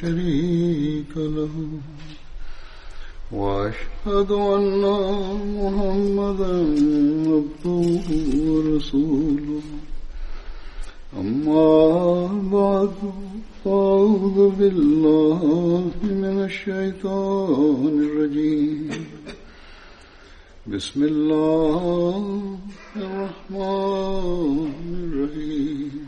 شريك له. وأشهد أن محمدا عبده ورسوله. أما بعد فأعوذ بالله من الشيطان الرجيم. بسم الله الرحمن الرحيم.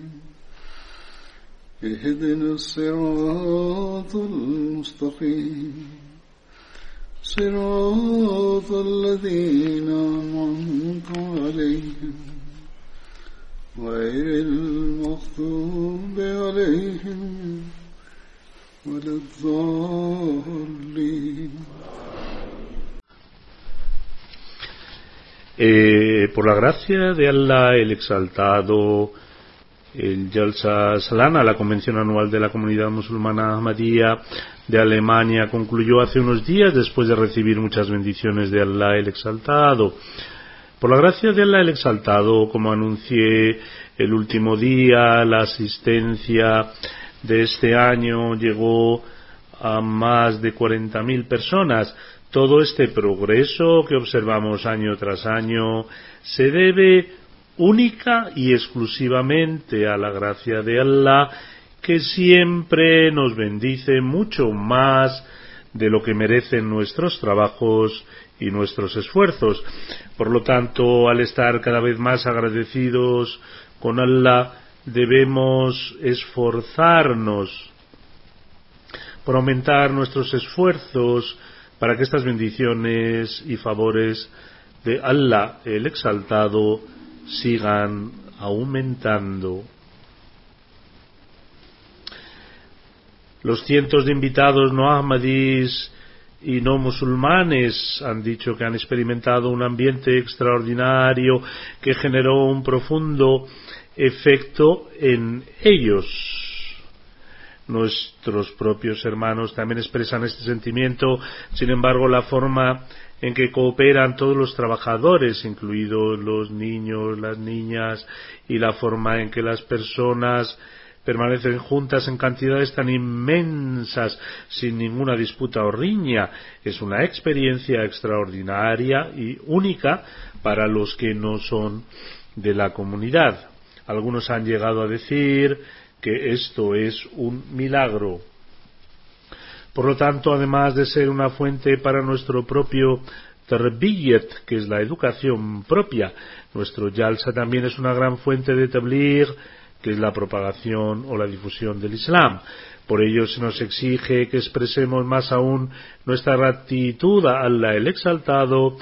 اهدنا الصراط المستقيم صراط الذين أنعمت عليهم غير المغضوب عليهم ولا الضالين Eh, por la gracia de Allah, el exaltado, el Jalsa Salana, la convención anual de la comunidad musulmana Ahmadiyya de Alemania, concluyó hace unos días después de recibir muchas bendiciones de Allah, el exaltado. Por la gracia de Allah, el exaltado, como anuncié el último día, la asistencia de este año llegó a más de 40.000 personas. Todo este progreso que observamos año tras año se debe única y exclusivamente a la gracia de Allah que siempre nos bendice mucho más de lo que merecen nuestros trabajos y nuestros esfuerzos. Por lo tanto, al estar cada vez más agradecidos con Allah, debemos esforzarnos por aumentar nuestros esfuerzos para que estas bendiciones y favores de Allah el Exaltado sigan aumentando. Los cientos de invitados no ahmadís y no musulmanes han dicho que han experimentado un ambiente extraordinario que generó un profundo efecto en ellos. Nuestros propios hermanos también expresan este sentimiento, sin embargo, la forma en que cooperan todos los trabajadores, incluidos los niños, las niñas, y la forma en que las personas permanecen juntas en cantidades tan inmensas sin ninguna disputa o riña. Es una experiencia extraordinaria y única para los que no son de la comunidad. Algunos han llegado a decir que esto es un milagro. Por lo tanto, además de ser una fuente para nuestro propio terbiyet, que es la educación propia, nuestro yalsa también es una gran fuente de tabligh, que es la propagación o la difusión del Islam. Por ello se nos exige que expresemos más aún nuestra gratitud a Allah el Exaltado.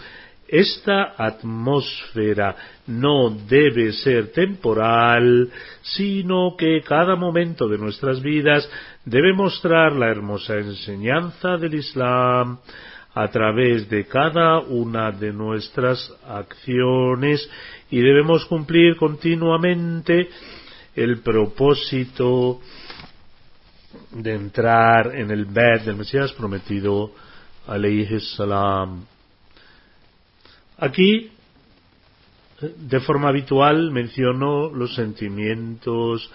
Esta atmósfera no debe ser temporal, sino que cada momento de nuestras vidas debe mostrar la hermosa enseñanza del Islam a través de cada una de nuestras acciones y debemos cumplir continuamente el propósito de entrar en el bed del Mesías prometido, alayhi salam. Aquí, de forma habitual, menciono los sentimientos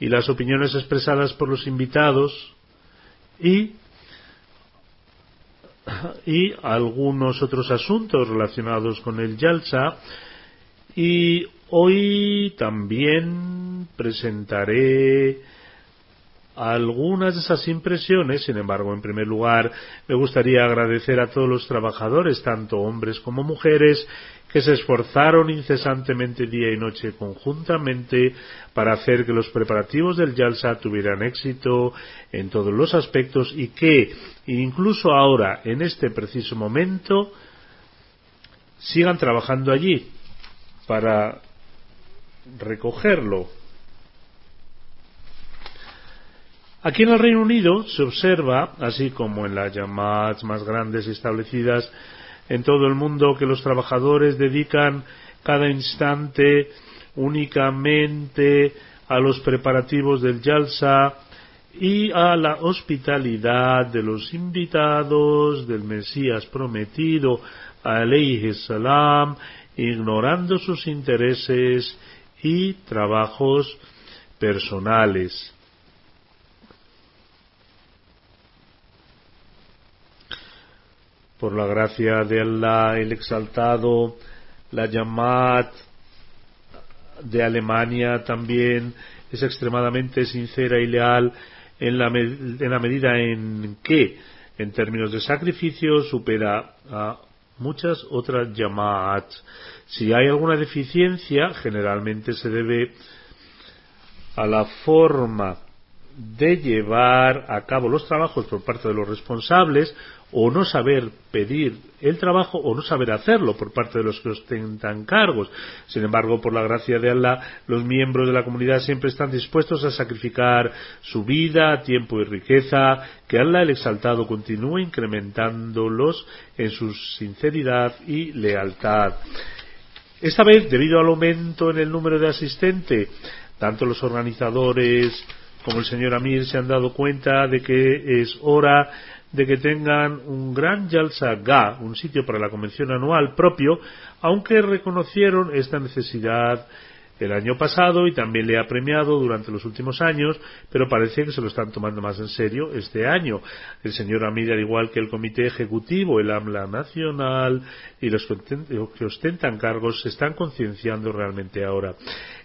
y las opiniones expresadas por los invitados y, y algunos otros asuntos relacionados con el Yalsa. Y hoy también presentaré algunas de esas impresiones, sin embargo, en primer lugar, me gustaría agradecer a todos los trabajadores, tanto hombres como mujeres, que se esforzaron incesantemente día y noche conjuntamente para hacer que los preparativos del Yalsa tuvieran éxito en todos los aspectos y que, incluso ahora, en este preciso momento, sigan trabajando allí para recogerlo Aquí en el Reino Unido se observa, así como en las llamadas más grandes establecidas en todo el mundo, que los trabajadores dedican cada instante únicamente a los preparativos del Yalsa y a la hospitalidad de los invitados del Mesías prometido, alayhi salam, ignorando sus intereses y trabajos personales. Por la gracia de Allah el exaltado, la Yamat de Alemania también es extremadamente sincera y leal en la, en la medida en que, en términos de sacrificio, supera a muchas otras Yamat. Si hay alguna deficiencia, generalmente se debe a la forma de llevar a cabo los trabajos por parte de los responsables o no saber pedir el trabajo o no saber hacerlo por parte de los que ostentan cargos. Sin embargo, por la gracia de Allah, los miembros de la comunidad siempre están dispuestos a sacrificar su vida, tiempo y riqueza, que Allah el exaltado continúe incrementándolos en su sinceridad y lealtad. Esta vez, debido al aumento en el número de asistentes, tanto los organizadores como el señor Amir se han dado cuenta de que es hora de que tengan un gran Yalsa Ga, un sitio para la convención anual propio, aunque reconocieron esta necesidad el año pasado y también le ha premiado durante los últimos años, pero parece que se lo están tomando más en serio este año. El señor Amir, al igual que el Comité Ejecutivo, el AMLA Nacional y los que ostentan cargos, se están concienciando realmente ahora.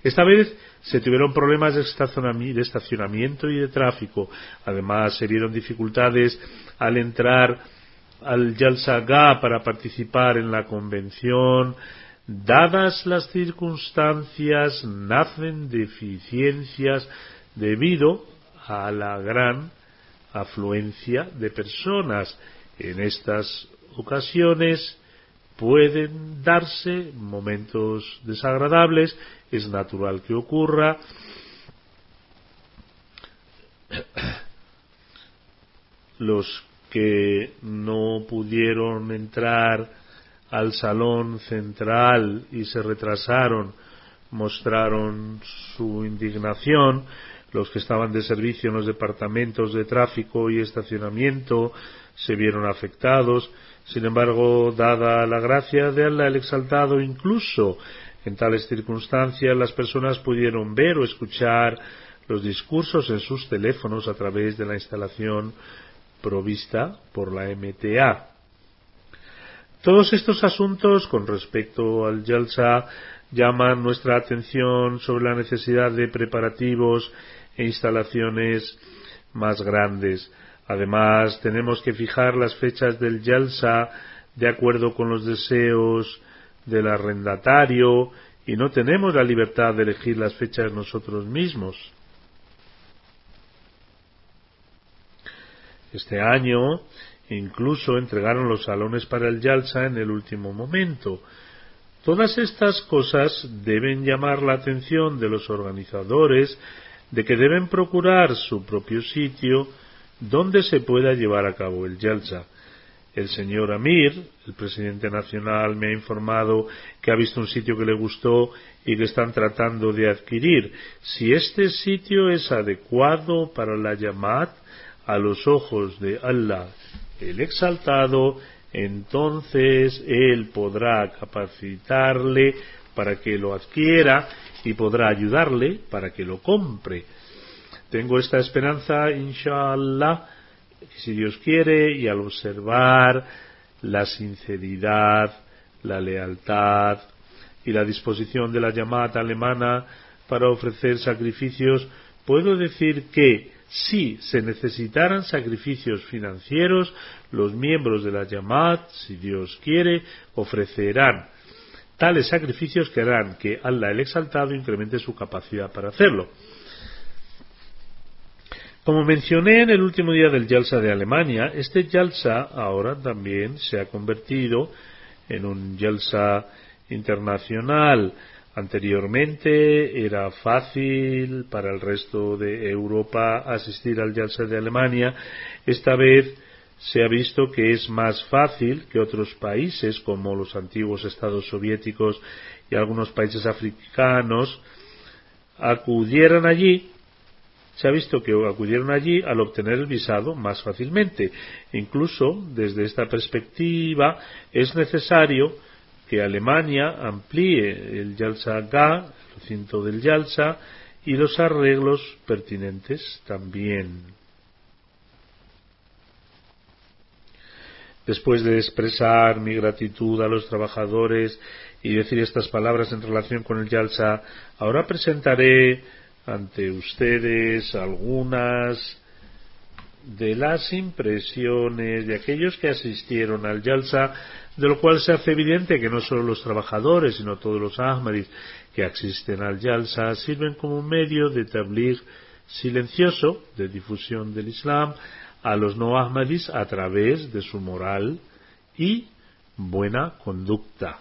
Esta vez se tuvieron problemas de estacionamiento y de tráfico. Además, se vieron dificultades al entrar al Yalsaga para participar en la convención dadas las circunstancias, nacen deficiencias debido a la gran afluencia de personas. En estas ocasiones pueden darse momentos desagradables, es natural que ocurra. Los que no pudieron entrar al salón central y se retrasaron, mostraron su indignación, los que estaban de servicio en los departamentos de tráfico y estacionamiento se vieron afectados. Sin embargo, dada la gracia de Allah el exaltado, incluso en tales circunstancias las personas pudieron ver o escuchar los discursos en sus teléfonos a través de la instalación provista por la MTA. Todos estos asuntos con respecto al Yalsa llaman nuestra atención sobre la necesidad de preparativos e instalaciones más grandes. Además, tenemos que fijar las fechas del Yalsa de acuerdo con los deseos del arrendatario y no tenemos la libertad de elegir las fechas nosotros mismos. Este año Incluso entregaron los salones para el Yalsa en el último momento. Todas estas cosas deben llamar la atención de los organizadores de que deben procurar su propio sitio donde se pueda llevar a cabo el Yalsa. El señor Amir, el presidente nacional, me ha informado que ha visto un sitio que le gustó y que están tratando de adquirir. Si este sitio es adecuado para la Yamat, a los ojos de Allah el exaltado, entonces él podrá capacitarle para que lo adquiera y podrá ayudarle para que lo compre. Tengo esta esperanza, inshallah, si Dios quiere, y al observar la sinceridad, la lealtad y la disposición de la llamada alemana para ofrecer sacrificios, puedo decir que si se necesitaran sacrificios financieros, los miembros de la Yamat, si Dios quiere, ofrecerán tales sacrificios que harán que Allah el Exaltado incremente su capacidad para hacerlo. Como mencioné en el último día del Yalsa de Alemania, este Yalsa ahora también se ha convertido en un Yalsa internacional. Anteriormente era fácil para el resto de Europa asistir al Yalsa de Alemania. Esta vez se ha visto que es más fácil que otros países como los antiguos estados soviéticos y algunos países africanos acudieran allí se ha visto que acudieron allí al obtener el visado más fácilmente. Incluso desde esta perspectiva es necesario que Alemania amplíe el Yalsa Ga, el recinto del Yalsa, y los arreglos pertinentes también. Después de expresar mi gratitud a los trabajadores y decir estas palabras en relación con el Yalsa, ahora presentaré ante ustedes algunas de las impresiones de aquellos que asistieron al Yalsa, de lo cual se hace evidente que no solo los trabajadores, sino todos los Ahmadis que asisten al Yalsa sirven como medio de tablir silencioso de difusión del Islam a los no Ahmadis a través de su moral y buena conducta.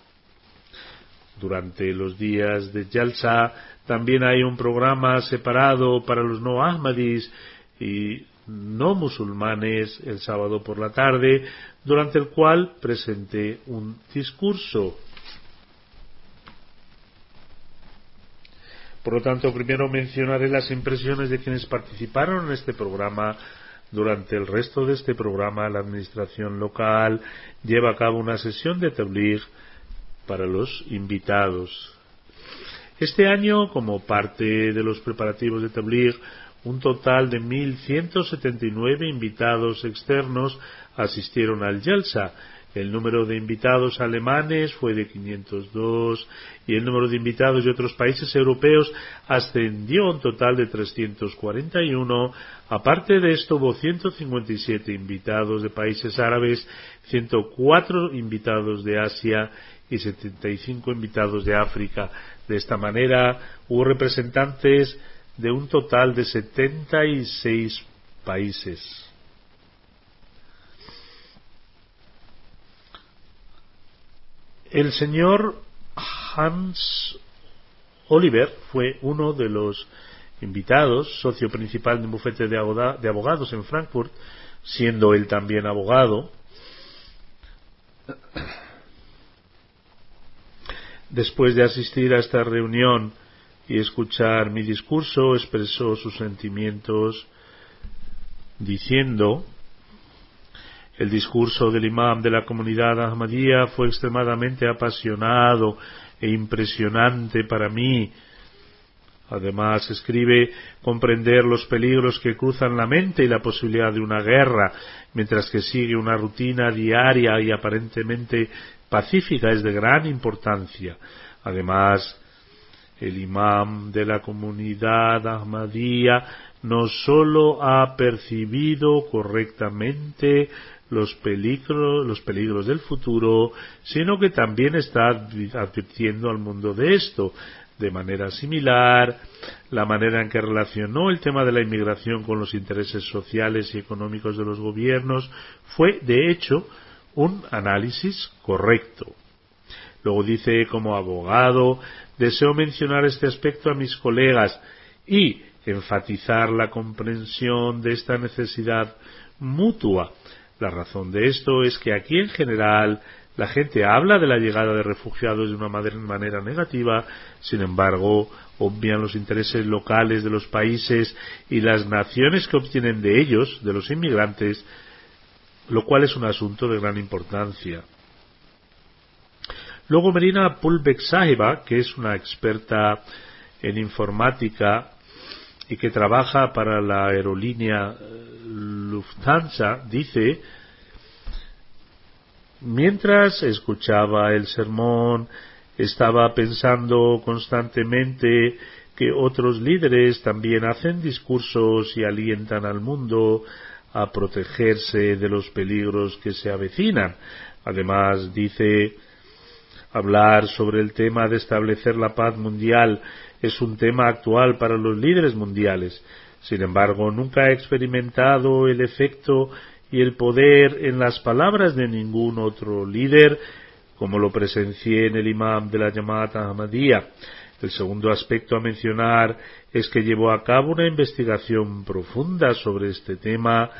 Durante los días de Yalsa también hay un programa separado para los no ahmadis y no musulmanes el sábado por la tarde, durante el cual presenté un discurso. Por lo tanto, primero mencionaré las impresiones de quienes participaron en este programa. Durante el resto de este programa, la administración local lleva a cabo una sesión de tabligh para los invitados. Este año, como parte de los preparativos de Tabligh, un total de 1.179 invitados externos asistieron al Yalsa. El número de invitados alemanes fue de 502 y el número de invitados de otros países europeos ascendió a un total de 341. Aparte de esto, hubo 157 invitados de países árabes, 104 invitados de Asia y 75 invitados de África. De esta manera hubo representantes de un total de 76 países. El señor Hans Oliver fue uno de los invitados, socio principal de un bufete de abogados en Frankfurt, siendo él también abogado. Después de asistir a esta reunión y escuchar mi discurso, expresó sus sentimientos diciendo el discurso del imam de la comunidad Ahmadía fue extremadamente apasionado e impresionante para mí. Además, escribe comprender los peligros que cruzan la mente y la posibilidad de una guerra, mientras que sigue una rutina diaria y aparentemente pacífica es de gran importancia. Además, el imam de la comunidad Ahmadía no sólo ha percibido correctamente los peligros, los peligros del futuro, sino que también está advirtiendo al mundo de esto. De manera similar, la manera en que relacionó el tema de la inmigración con los intereses sociales y económicos de los gobiernos fue, de hecho, un análisis correcto. Luego dice, como abogado, deseo mencionar este aspecto a mis colegas y enfatizar la comprensión de esta necesidad mutua. La razón de esto es que aquí en general la gente habla de la llegada de refugiados de una manera negativa, sin embargo, obvian los intereses locales de los países y las naciones que obtienen de ellos, de los inmigrantes, lo cual es un asunto de gran importancia. Luego Merina Pulbek que es una experta en informática y que trabaja para la aerolínea eh, Lufthansa, dice, mientras escuchaba el sermón, estaba pensando constantemente que otros líderes también hacen discursos y alientan al mundo a protegerse de los peligros que se avecinan. Además, dice hablar sobre el tema de establecer la paz mundial es un tema actual para los líderes mundiales. Sin embargo, nunca he experimentado el efecto y el poder en las palabras de ningún otro líder como lo presencié en el imam de la llamada Ahmadiyya. El segundo aspecto a mencionar es que llevó a cabo una investigación profunda sobre este tema,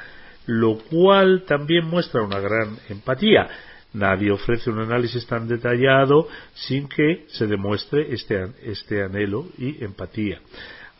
lo cual también muestra una gran empatía. Nadie ofrece un análisis tan detallado sin que se demuestre este, este anhelo y empatía.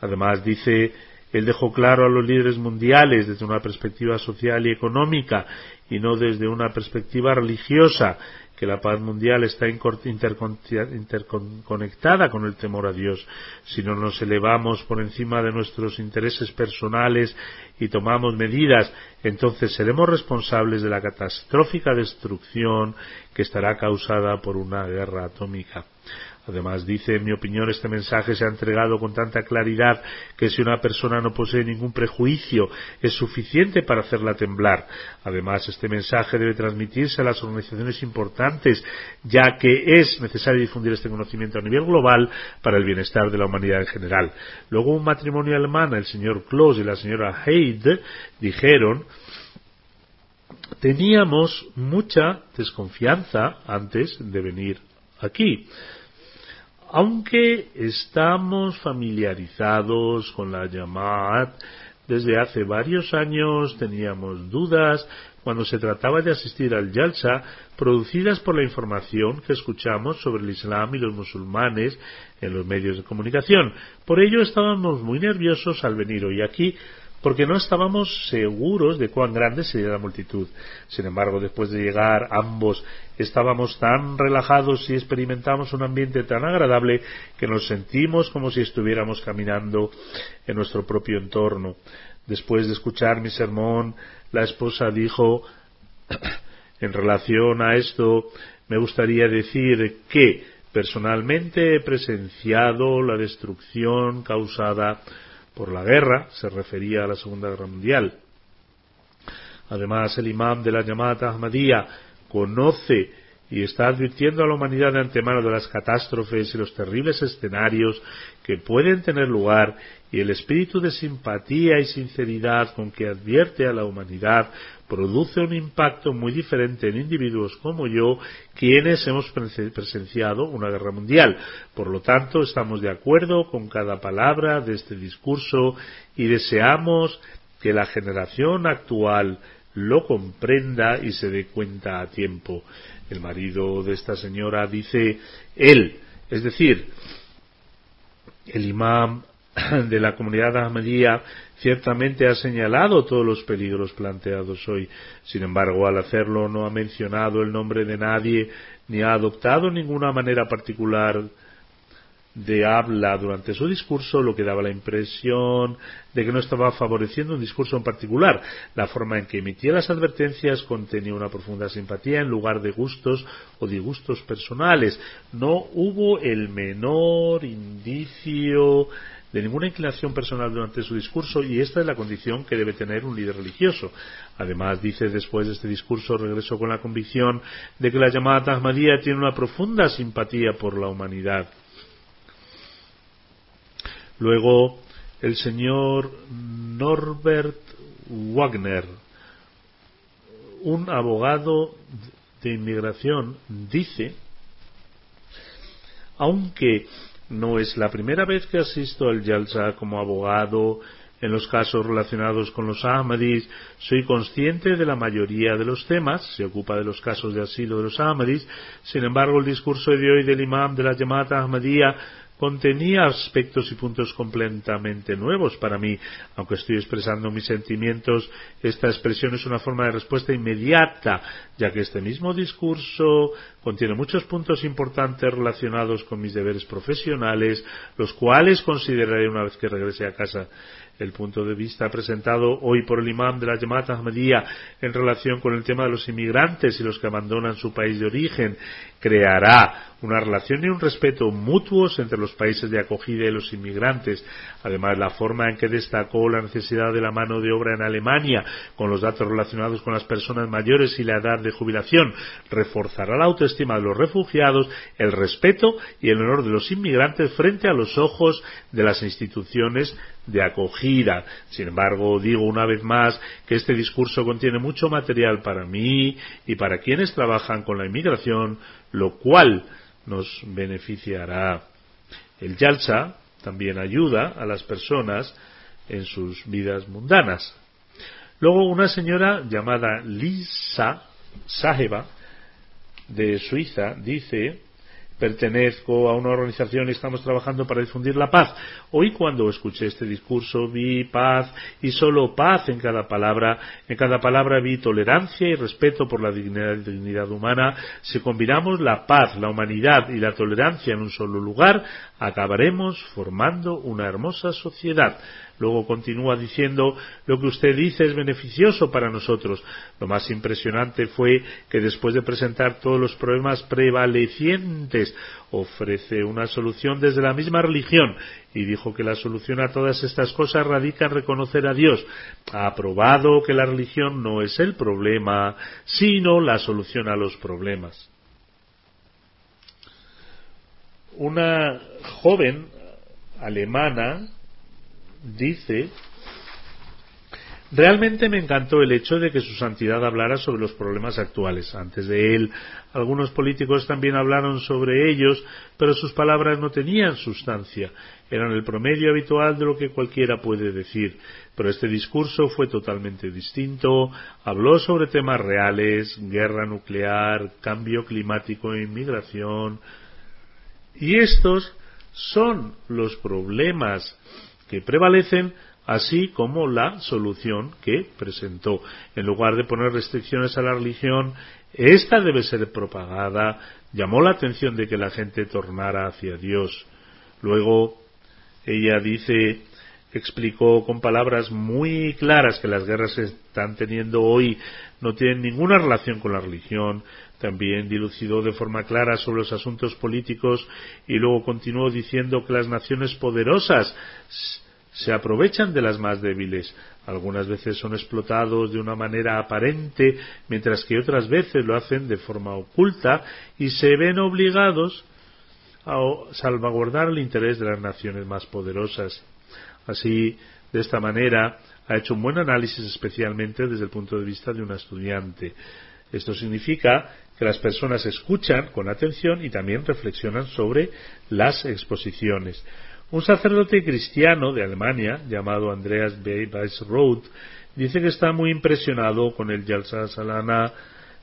Además, dice, él dejó claro a los líderes mundiales desde una perspectiva social y económica y no desde una perspectiva religiosa que la paz mundial está interconectada con el temor a Dios. Si no nos elevamos por encima de nuestros intereses personales y tomamos medidas, entonces seremos responsables de la catastrófica destrucción que estará causada por una guerra atómica. Además, dice, en mi opinión, este mensaje se ha entregado con tanta claridad que si una persona no posee ningún prejuicio es suficiente para hacerla temblar. Además, este mensaje debe transmitirse a las organizaciones importantes, ya que es necesario difundir este conocimiento a nivel global para el bienestar de la humanidad en general. Luego, un matrimonio alemán, el señor Kloss y la señora Heid, dijeron teníamos mucha desconfianza antes de venir aquí. Aunque estamos familiarizados con la Yamaat, desde hace varios años teníamos dudas cuando se trataba de asistir al Yalsa producidas por la información que escuchamos sobre el Islam y los musulmanes en los medios de comunicación. Por ello estábamos muy nerviosos al venir hoy aquí porque no estábamos seguros de cuán grande sería la multitud. Sin embargo, después de llegar ambos estábamos tan relajados y experimentamos un ambiente tan agradable que nos sentimos como si estuviéramos caminando en nuestro propio entorno. Después de escuchar mi sermón, la esposa dijo, en relación a esto, me gustaría decir que personalmente he presenciado la destrucción causada por la guerra, se refería a la Segunda Guerra Mundial. Además, el imam de la llamada Ahmadiyya conoce y está advirtiendo a la humanidad de antemano de las catástrofes y los terribles escenarios que pueden tener lugar y el espíritu de simpatía y sinceridad con que advierte a la humanidad produce un impacto muy diferente en individuos como yo, quienes hemos presenciado una guerra mundial. Por lo tanto, estamos de acuerdo con cada palabra de este discurso y deseamos que la generación actual lo comprenda y se dé cuenta a tiempo. El marido de esta señora dice él, es decir, el imam de la comunidad Ahmadiyya ciertamente ha señalado todos los peligros planteados hoy. Sin embargo, al hacerlo no ha mencionado el nombre de nadie ni ha adoptado ninguna manera particular de habla durante su discurso, lo que daba la impresión de que no estaba favoreciendo un discurso en particular. La forma en que emitía las advertencias contenía una profunda simpatía en lugar de gustos o disgustos personales. No hubo el menor indicio de ninguna inclinación personal durante su discurso y esta es la condición que debe tener un líder religioso. Además, dice después de este discurso, regresó con la convicción de que la llamada Ahmadiyya tiene una profunda simpatía por la humanidad. Luego, el señor Norbert Wagner, un abogado de inmigración, dice, aunque no es la primera vez que asisto al Yalsa como abogado. En los casos relacionados con los Ahmadis, soy consciente de la mayoría de los temas, se ocupa de los casos de asilo de los Ahmadis, sin embargo el discurso de hoy del imam de la llamada Ahmadiyya contenía aspectos y puntos completamente nuevos para mí. Aunque estoy expresando mis sentimientos, esta expresión es una forma de respuesta inmediata, ya que este mismo discurso contiene muchos puntos importantes relacionados con mis deberes profesionales, los cuales consideraré una vez que regrese a casa. el punto de vista presentado hoy por el imam de la Jamaat Ahmadiyya en relación con el tema de los inmigrantes y los que abandonan su país de origen creará una relación y un respeto mutuos entre los países de acogida y los inmigrantes. Además, la forma en que destacó la necesidad de la mano de obra en Alemania, con los datos relacionados con las personas mayores y la edad de jubilación, reforzará la autoestima de los refugiados, el respeto y el honor de los inmigrantes frente a los ojos de las instituciones de acogida. Sin embargo, digo una vez más que este discurso contiene mucho material para mí y para quienes trabajan con la inmigración, lo cual nos beneficiará. El Yalsa también ayuda a las personas en sus vidas mundanas. Luego una señora llamada Lisa Saheba de Suiza dice pertenezco a una organización y estamos trabajando para difundir la paz. Hoy cuando escuché este discurso vi paz y solo paz en cada palabra. En cada palabra vi tolerancia y respeto por la dignidad, dignidad humana. Si combinamos la paz, la humanidad y la tolerancia en un solo lugar, acabaremos formando una hermosa sociedad. Luego continúa diciendo lo que usted dice es beneficioso para nosotros. Lo más impresionante fue que después de presentar todos los problemas prevalecientes ofrece una solución desde la misma religión y dijo que la solución a todas estas cosas radica en reconocer a Dios. Ha probado que la religión no es el problema, sino la solución a los problemas. Una joven alemana dice Realmente me encantó el hecho de que su santidad hablara sobre los problemas actuales. Antes de él, algunos políticos también hablaron sobre ellos, pero sus palabras no tenían sustancia. Eran el promedio habitual de lo que cualquiera puede decir. Pero este discurso fue totalmente distinto. Habló sobre temas reales, guerra nuclear, cambio climático e inmigración. Y estos son los problemas que prevalecen, así como la solución que presentó. En lugar de poner restricciones a la religión, esta debe ser propagada. Llamó la atención de que la gente tornara hacia Dios. Luego, ella dice, explicó con palabras muy claras que las guerras que están teniendo hoy no tienen ninguna relación con la religión, también dilucidó de forma clara sobre los asuntos políticos y luego continuó diciendo que las naciones poderosas se aprovechan de las más débiles. Algunas veces son explotados de una manera aparente, mientras que otras veces lo hacen de forma oculta y se ven obligados a salvaguardar el interés de las naciones más poderosas. Así, de esta manera, ha hecho un buen análisis especialmente desde el punto de vista de un estudiante. Esto significa que las personas escuchan con atención y también reflexionan sobre las exposiciones. Un sacerdote cristiano de Alemania, llamado Andreas Weisroth, dice que está muy impresionado con el Yalsa Salana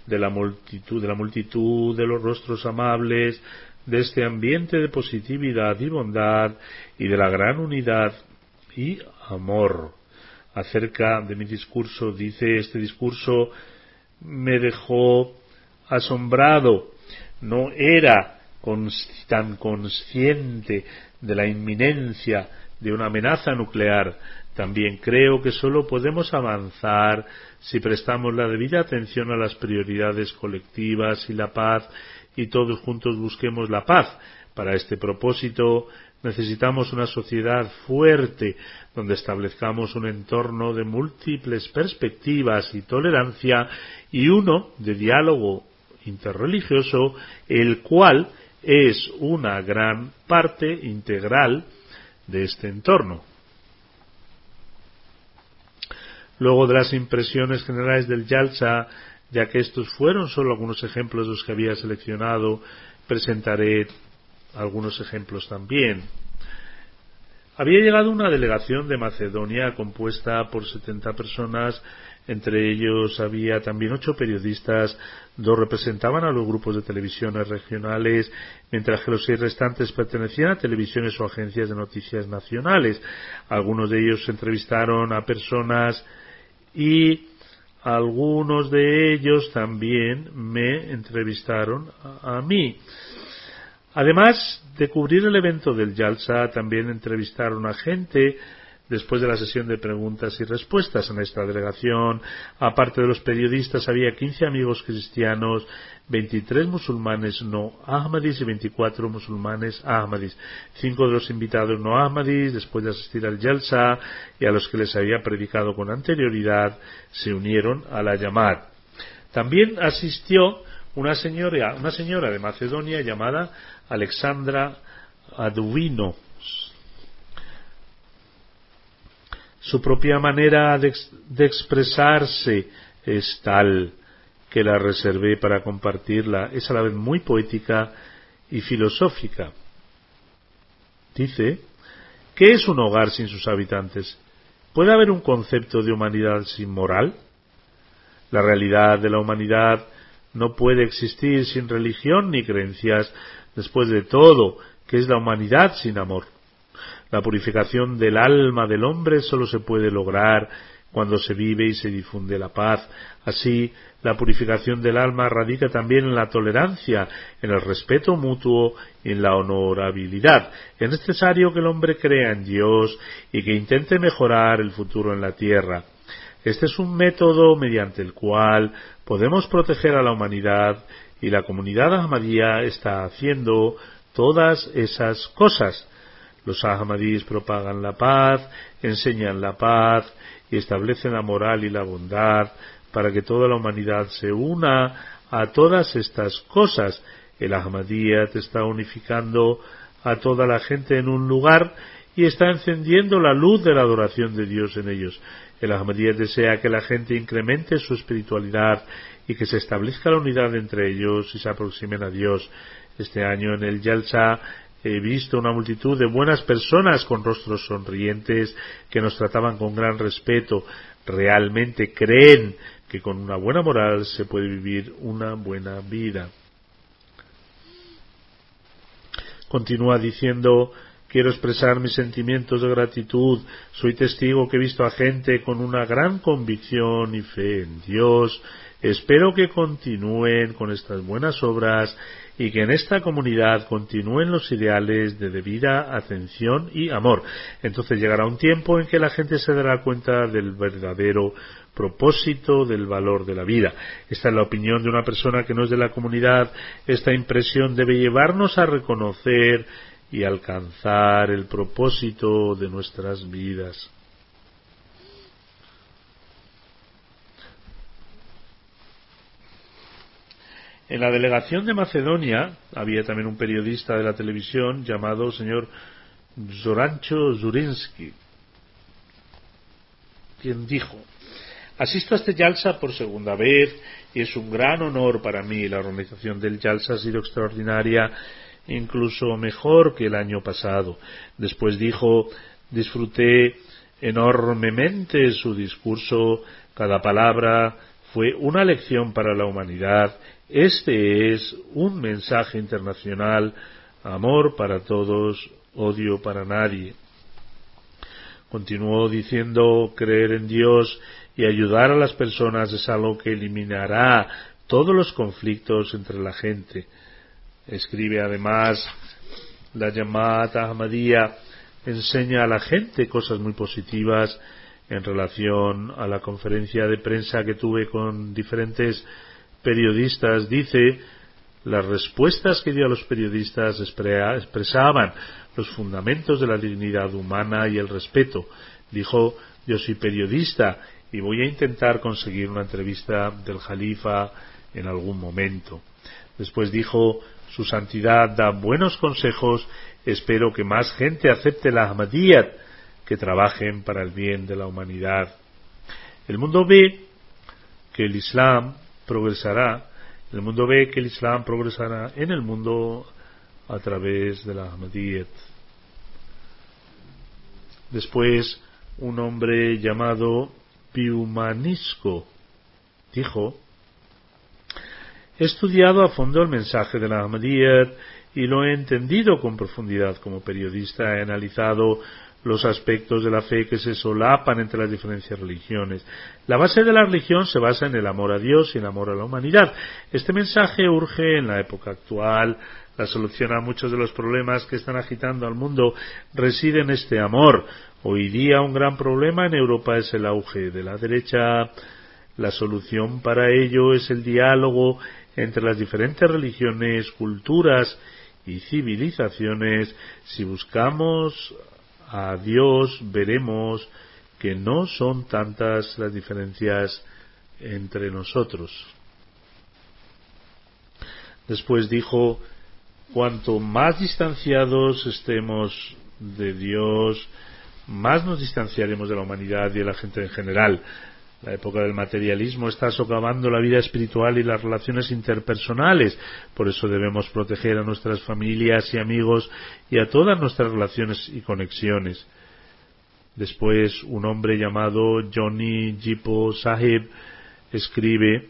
de la multitud, de la multitud, de los rostros amables, de este ambiente de positividad y bondad y de la gran unidad y amor. Acerca de mi discurso, dice este discurso me dejó asombrado. No era tan consciente de la inminencia de una amenaza nuclear. También creo que solo podemos avanzar si prestamos la debida atención a las prioridades colectivas y la paz y todos juntos busquemos la paz. Para este propósito necesitamos una sociedad fuerte donde establezcamos un entorno de múltiples perspectivas y tolerancia y uno de diálogo interreligioso, el cual es una gran parte integral de este entorno. Luego de las impresiones generales del Yalsa, ya que estos fueron solo algunos ejemplos de los que había seleccionado, presentaré algunos ejemplos también. Había llegado una delegación de Macedonia compuesta por 70 personas entre ellos había también ocho periodistas, dos representaban a los grupos de televisiones regionales, mientras que los seis restantes pertenecían a televisiones o agencias de noticias nacionales. Algunos de ellos entrevistaron a personas y algunos de ellos también me entrevistaron a, a mí. Además de cubrir el evento del Yalsa, también entrevistaron a gente después de la sesión de preguntas y respuestas en esta delegación. Aparte de los periodistas, había 15 amigos cristianos, 23 musulmanes no ahmadis y 24 musulmanes ahmadis. Cinco de los invitados no ahmadis, después de asistir al Yalsa y a los que les había predicado con anterioridad, se unieron a la llamada. También asistió una señora, una señora de Macedonia llamada Alexandra Aduvino, Su propia manera de, expresarse es tal que la reservé para compartirla. Es a la vez muy poética y filosófica. Dice, ¿qué es un hogar sin sus habitantes? ¿Puede haber un concepto de humanidad sin moral? La realidad de la humanidad no puede existir sin religión ni creencias. Después de todo, ¿qué es la humanidad sin amor? La purificación del alma del hombre solo se puede lograr cuando se vive y se difunde la paz. Así, la purificación del alma radica también en la tolerancia, en el respeto mutuo y en la honorabilidad. Es necesario que el hombre crea en Dios y que intente mejorar el futuro en la tierra. Este es un método mediante el cual podemos proteger a la humanidad y la comunidad ahmadía está haciendo todas esas cosas. Los Ahmadis propagan la paz, enseñan la paz y establecen la moral y la bondad para que toda la humanidad se una a todas estas cosas. El Ahmadiyat está unificando a toda la gente en un lugar y está encendiendo la luz de la adoración de Dios en ellos. El Ahmadiyat desea que la gente incremente su espiritualidad y que se establezca la unidad entre ellos y se aproximen a Dios. Este año en el Yalsa he visto una multitud de buenas personas con rostros sonrientes que nos trataban con gran respeto. Realmente creen que con una buena moral se puede vivir una buena vida. Continúa diciendo Quiero expresar mis sentimientos de gratitud. Soy testigo que he visto a gente con una gran convicción y fe en Dios. Espero que continúen con estas buenas obras y que en esta comunidad continúen los ideales de debida atención y amor. Entonces llegará un tiempo en que la gente se dará cuenta del verdadero propósito del valor de la vida. Esta es la opinión de una persona que no es de la comunidad. Esta impresión debe llevarnos a reconocer y alcanzar el propósito de nuestras vidas. En la delegación de Macedonia había también un periodista de la televisión llamado señor Zorancho Zurinsky, quien dijo Asisto a este Yalsa por segunda vez y es un gran honor para mí. La organización del Yalsa ha sido extraordinaria, incluso mejor que el año pasado. Después dijo disfruté enormemente su discurso, cada palabra fue una lección para la humanidad este es un mensaje internacional, amor para todos, odio para nadie. Continuó diciendo, creer en Dios y ayudar a las personas es algo que eliminará todos los conflictos entre la gente. Escribe además, la llamada Ahmadiyya enseña a la gente cosas muy positivas en relación a la conferencia de prensa que tuve con diferentes periodistas, dice, las respuestas que dio a los periodistas expresaban los fundamentos de la dignidad humana y el respeto. Dijo, yo soy periodista y voy a intentar conseguir una entrevista del Jalifa en algún momento. Después dijo, su santidad da buenos consejos, espero que más gente acepte la Ahmadiyyat, que trabajen para el bien de la humanidad. El mundo ve que el Islam progresará, el mundo ve que el Islam progresará en el mundo a través de la Ahmadiyyat. Después, un hombre llamado Piumanisco dijo, he estudiado a fondo el mensaje de la Ahmadiyyat y lo he entendido con profundidad como periodista, he analizado los aspectos de la fe que se solapan entre las diferentes religiones. La base de la religión se basa en el amor a Dios y el amor a la humanidad. Este mensaje urge en la época actual. La solución a muchos de los problemas que están agitando al mundo reside en este amor. Hoy día un gran problema en Europa es el auge de la derecha. La solución para ello es el diálogo entre las diferentes religiones, culturas y civilizaciones si buscamos a Dios veremos que no son tantas las diferencias entre nosotros. Después dijo, cuanto más distanciados estemos de Dios, más nos distanciaremos de la humanidad y de la gente en general. La época del materialismo está socavando la vida espiritual y las relaciones interpersonales. Por eso debemos proteger a nuestras familias y amigos y a todas nuestras relaciones y conexiones. Después, un hombre llamado Johnny Jipo Sahib escribe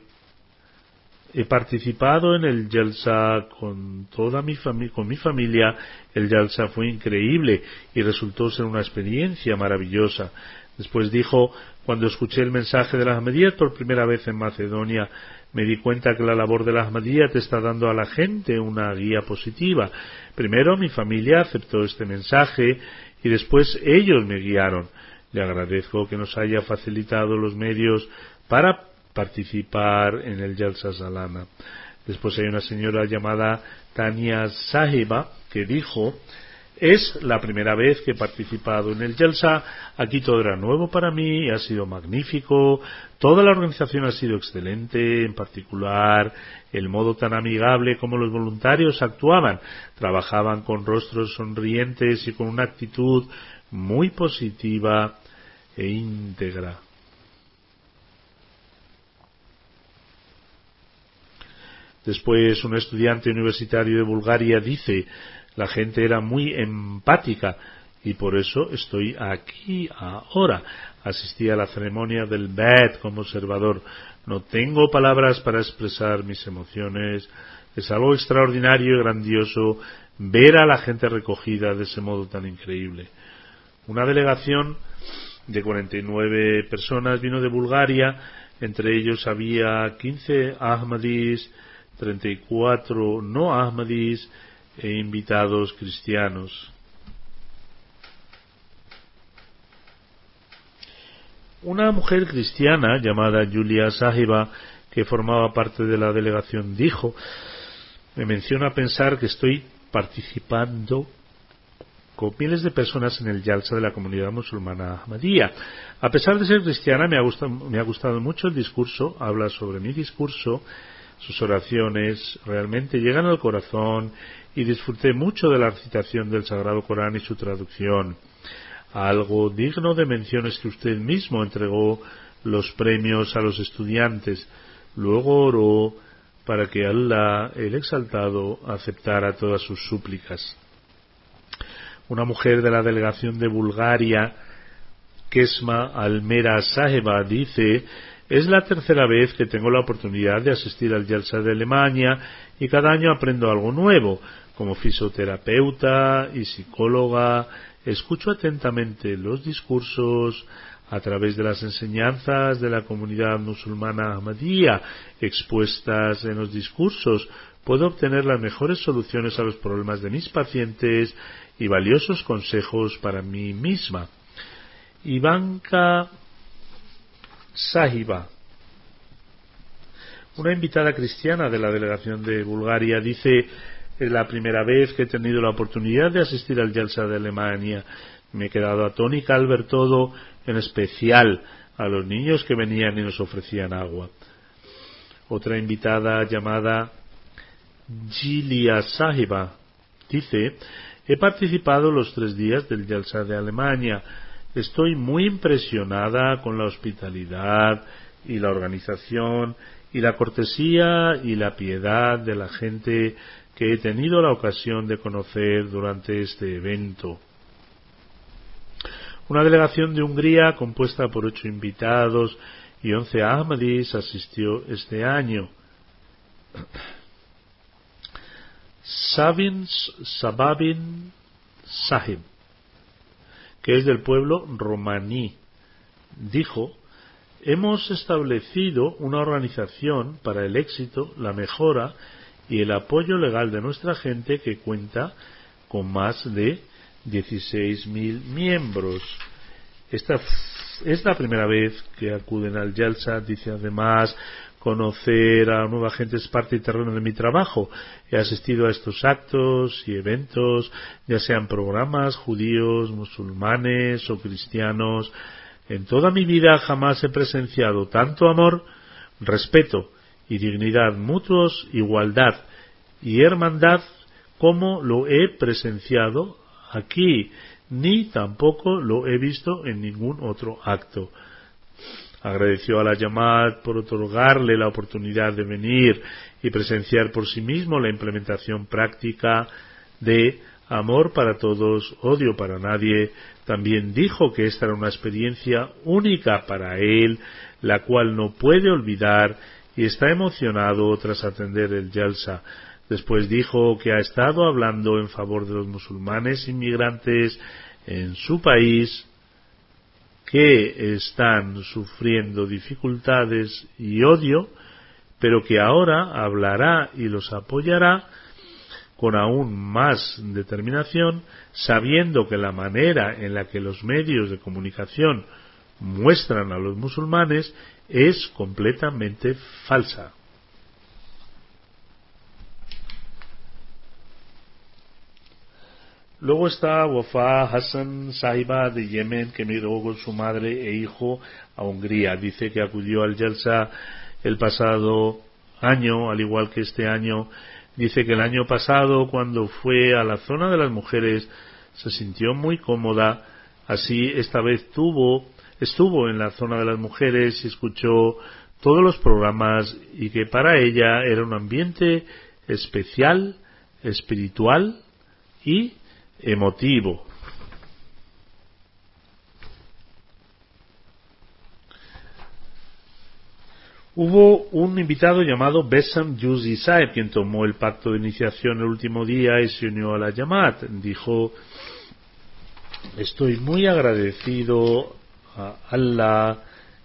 He participado en el Jalsa con toda mi, con mi familia. El Jalsa fue increíble y resultó ser una experiencia maravillosa. Después dijo, cuando escuché el mensaje de la Ahmadiyyat por primera vez en Macedonia, me di cuenta que la labor de la Ahmadiyyat está dando a la gente una guía positiva. Primero mi familia aceptó este mensaje y después ellos me guiaron. Le agradezco que nos haya facilitado los medios para participar en el Yalsa Salana. Después hay una señora llamada Tania Sahiba que dijo es la primera vez que he participado en el Yelsa. Aquí todo era nuevo para mí ha sido magnífico. Toda la organización ha sido excelente, en particular el modo tan amigable como los voluntarios actuaban. Trabajaban con rostros sonrientes y con una actitud muy positiva e íntegra. Después, un estudiante universitario de Bulgaria dice la gente era muy empática y por eso estoy aquí ahora. Asistí a la ceremonia del BED como observador. No tengo palabras para expresar mis emociones. Es algo extraordinario y grandioso ver a la gente recogida de ese modo tan increíble. Una delegación de 49 personas vino de Bulgaria. Entre ellos había 15 Ahmadis, 34 no Ahmadis, e invitados cristianos. Una mujer cristiana llamada Julia Sahiba, que formaba parte de la delegación, dijo, me menciona pensar que estoy participando con miles de personas en el Yalsa de la comunidad musulmana Ahmadiyya. A pesar de ser cristiana, me ha, gustado, me ha gustado mucho el discurso, habla sobre mi discurso, sus oraciones realmente llegan al corazón y disfruté mucho de la recitación del Sagrado Corán y su traducción. Algo digno de mención es que usted mismo entregó los premios a los estudiantes. Luego oró para que Allah, el exaltado, aceptara todas sus súplicas. Una mujer de la delegación de Bulgaria, Kesma Almera Saheba, dice es la tercera vez que tengo la oportunidad de asistir al Yalsa de Alemania y cada año aprendo algo nuevo. Como fisioterapeuta y psicóloga, escucho atentamente los discursos a través de las enseñanzas de la comunidad musulmana Ahmadía expuestas en los discursos, puedo obtener las mejores soluciones a los problemas de mis pacientes y valiosos consejos para mí misma. Ivanka Sahiba, una invitada cristiana de la delegación de Bulgaria, dice es la primera vez que he tenido la oportunidad de asistir al Yalsa de Alemania. Me he quedado atónica al ver todo, en especial a los niños que venían y nos ofrecían agua. Otra invitada llamada Gilia Sahiba dice He participado los tres días del Yalsa de Alemania. Estoy muy impresionada con la hospitalidad y la organización y la cortesía y la piedad de la gente que he tenido la ocasión de conocer durante este evento. Una delegación de Hungría compuesta por ocho invitados y once Ahmadis asistió este año. Sabin Sababin Sahib, que es del pueblo romaní. Dijo, hemos establecido una organización para el éxito, la mejora y el apoyo legal de nuestra gente que cuenta con más de 16.000 miembros. Esta es la primera vez que acuden al Yalsa, dice además, conocer a nueva gente es parte y terreno de mi trabajo. He asistido a estos actos y eventos, ya sean programas judíos, musulmanes o cristianos. En toda mi vida jamás he presenciado tanto amor, respeto y dignidad mutuos, igualdad y hermandad como lo he presenciado aquí ni tampoco lo he visto en ningún otro acto. Agradeció a la llamada por otorgarle la oportunidad de venir y presenciar por sí mismo la implementación práctica de amor para todos, odio para nadie. También dijo que esta era una experiencia única para él, la cual no puede olvidar y está emocionado tras atender el Yalsa. Después dijo que ha estado hablando en favor de los musulmanes inmigrantes en su país que están sufriendo dificultades y odio, pero que ahora hablará y los apoyará con aún más determinación, sabiendo que la manera en la que los medios de comunicación muestran a los musulmanes es completamente falsa. Luego está Wafa Hassan Saiba de Yemen, que emigró con su madre e hijo a Hungría. Dice que acudió al Yelsa el pasado año, al igual que este año. Dice que el año pasado, cuando fue a la zona de las mujeres, se sintió muy cómoda. Así, esta vez tuvo, estuvo en la zona de las mujeres y escuchó todos los programas y que para ella era un ambiente especial, espiritual y emotivo. Hubo un invitado llamado Besam Yuzi Saeb, quien tomó el pacto de iniciación el último día y se unió a la Yamat. Dijo, estoy muy agradecido a Allah,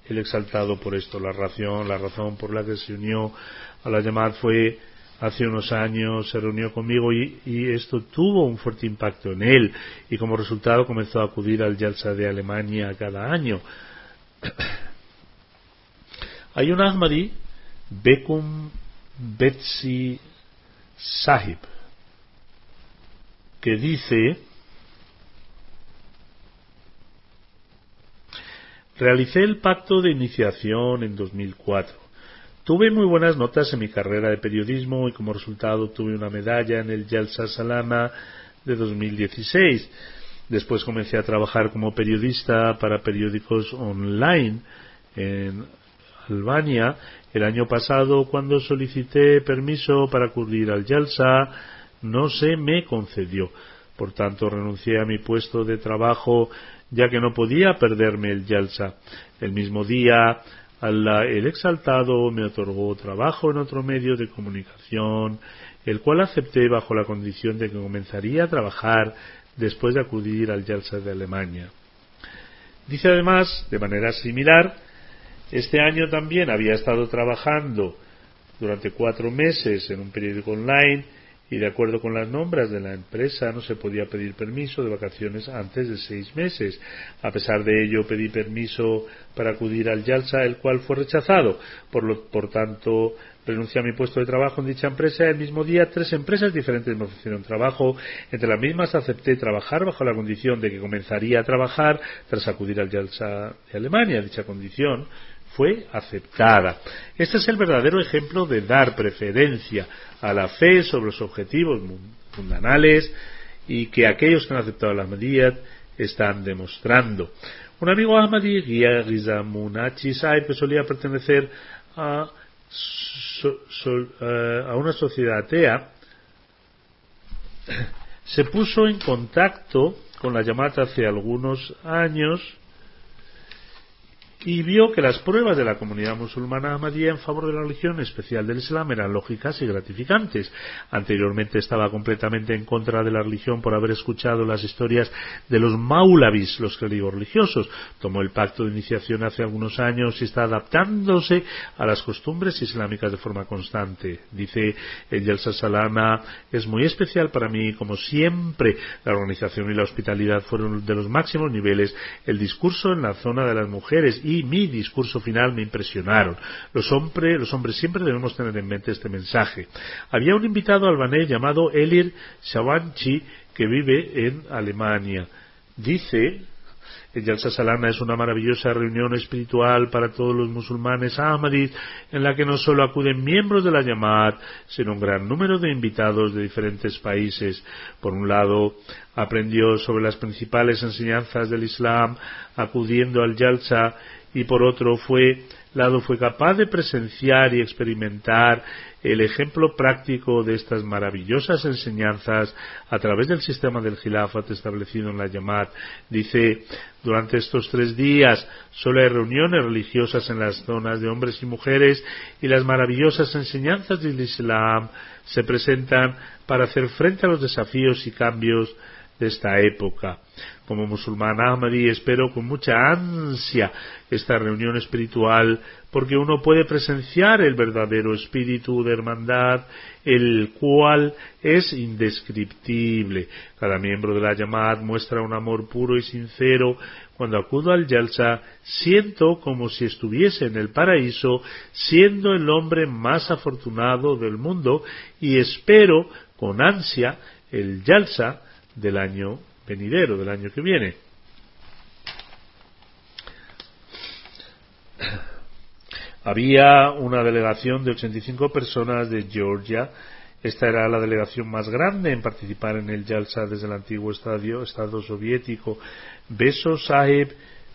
el exaltado por esto. La razón, la razón por la que se unió a la Yamat fue hace unos años se reunió conmigo y, esto tuvo un fuerte impacto en él y como resultado comenzó a acudir al Yalsa de Alemania cada año. Hay un Ahmadi, Bekum Betsi Sahib, que dice Realicé el pacto de iniciación en 2004 Tuve muy buenas notas en mi carrera de periodismo y como resultado tuve una medalla en el Yalsa Salama de 2016. Después comencé a trabajar como periodista para periódicos online en Albania el año pasado cuando solicité permiso para acudir al Yalsa no se me concedió. Por tanto, renuncié a mi puesto de trabajo ya que no podía perderme el Yalsa. El mismo día Allah el exaltado me otorgó trabajo en otro medio de comunicación, el cual acepté bajo la condición de que comenzaría a trabajar después de acudir al Yalsa de Alemania. Dice además, de manera similar, este año también había estado trabajando durante cuatro meses en un periódico online y de acuerdo con las nombras de la empresa no se podía pedir permiso de vacaciones antes de seis meses. A pesar de ello pedí permiso para acudir al Yalsa, el cual fue rechazado. Por, lo, por tanto, renuncié a mi puesto de trabajo en dicha empresa. El mismo día, tres empresas diferentes me ofrecieron trabajo. Entre las mismas acepté trabajar bajo la condición de que comenzaría a trabajar tras acudir al Yalsa de Alemania. Dicha condición fue aceptada. Este es el verdadero ejemplo de dar preferencia a la fe sobre los objetivos mundanales y que aquellos que han aceptado la Ahmadiyyat están demostrando. Un amigo Ahmadi, Guía Rizamunachi Saib, que solía pertenecer a, eh, a una sociedad atea, se puso en contacto con la llamada hace algunos años y vio que las pruebas de la comunidad musulmana ahmadía en favor de la religión especial del Islam eran lógicas y gratificantes. Anteriormente estaba completamente en contra de la religión por haber escuchado las historias de los maulavis, los clérigos religiosos. Tomó el pacto de iniciación hace algunos años y está adaptándose a las costumbres islámicas de forma constante. Dice el Yelsa Salana, es muy especial para mí, como siempre, la organización y la hospitalidad fueron de los máximos niveles, el discurso en la zona de las mujeres mi discurso final me impresionaron. Los, hombres, los hombres siempre debemos tener en mente este mensaje. Había un invitado albanés llamado Elir Shawanchi que vive en Alemania. Dice el Yalsa Salana es una maravillosa reunión espiritual para todos los musulmanes ahmadis en la que no solo acuden miembros de la Yamad, sino un gran número de invitados de diferentes países. Por un lado, aprendió sobre las principales enseñanzas del Islam acudiendo al Yalsa y por otro fue lado fue capaz de presenciar y experimentar el ejemplo práctico de estas maravillosas enseñanzas a través del sistema del Gilafat establecido en la Yamad. Dice, durante estos tres días solo hay reuniones religiosas en las zonas de hombres y mujeres y las maravillosas enseñanzas del Islam se presentan para hacer frente a los desafíos y cambios de esta época. Como musulmán Ahmadi espero con mucha ansia esta reunión espiritual porque uno puede presenciar el verdadero espíritu de hermandad, el cual es indescriptible. Cada miembro de la llamada muestra un amor puro y sincero. Cuando acudo al Yalsa, siento como si estuviese en el paraíso, siendo el hombre más afortunado del mundo, y espero con ansia el Yalsa del año venidero, del año que viene. Había una delegación de 85 personas de Georgia. Esta era la delegación más grande en participar en el Yalsa desde el antiguo estadio, Estado soviético. Beso Sahib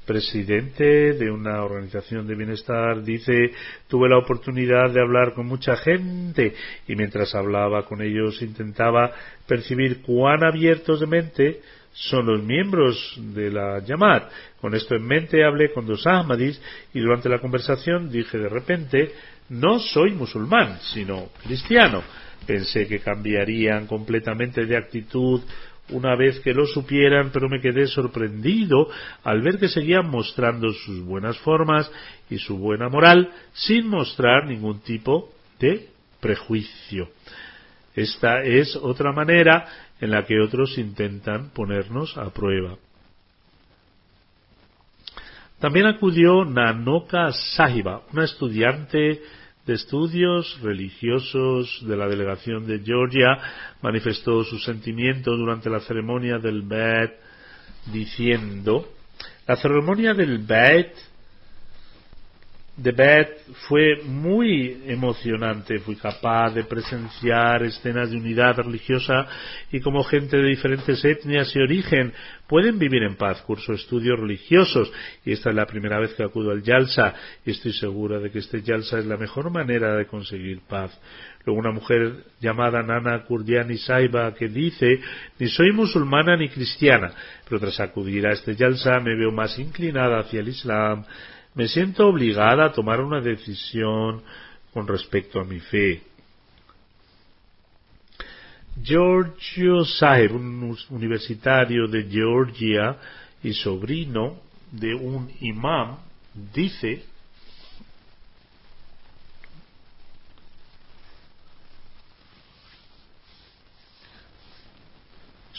presidente de una organización de bienestar, dice, tuve la oportunidad de hablar con mucha gente y mientras hablaba con ellos intentaba percibir cuán abiertos de mente son los miembros de la Yamad. Con esto en mente hablé con dos Ahmadis y durante la conversación dije de repente, no soy musulmán, sino cristiano. Pensé que cambiarían completamente de actitud una vez que lo supieran, pero me quedé sorprendido al ver que seguían mostrando sus buenas formas y su buena moral sin mostrar ningún tipo de prejuicio. Esta es otra manera en la que otros intentan ponernos a prueba. También acudió Nanoka Sahiba, una estudiante de Estudios Religiosos de la delegación de Georgia manifestó su sentimiento durante la ceremonia del Bet diciendo la ceremonia del Bet The Bet fue muy emocionante, fui capaz de presenciar escenas de unidad religiosa y como gente de diferentes etnias y origen pueden vivir en paz, curso estudios religiosos y esta es la primera vez que acudo al Yalsa y estoy segura de que este Yalsa es la mejor manera de conseguir paz. Luego una mujer llamada Nana Kurdiani Saiba que dice ni soy musulmana ni cristiana, pero tras acudir a este Yalsa me veo más inclinada hacia el Islam me siento obligada a tomar una decisión con respecto a mi fe. Giorgio Sahib, un universitario de Georgia y sobrino de un imán, dice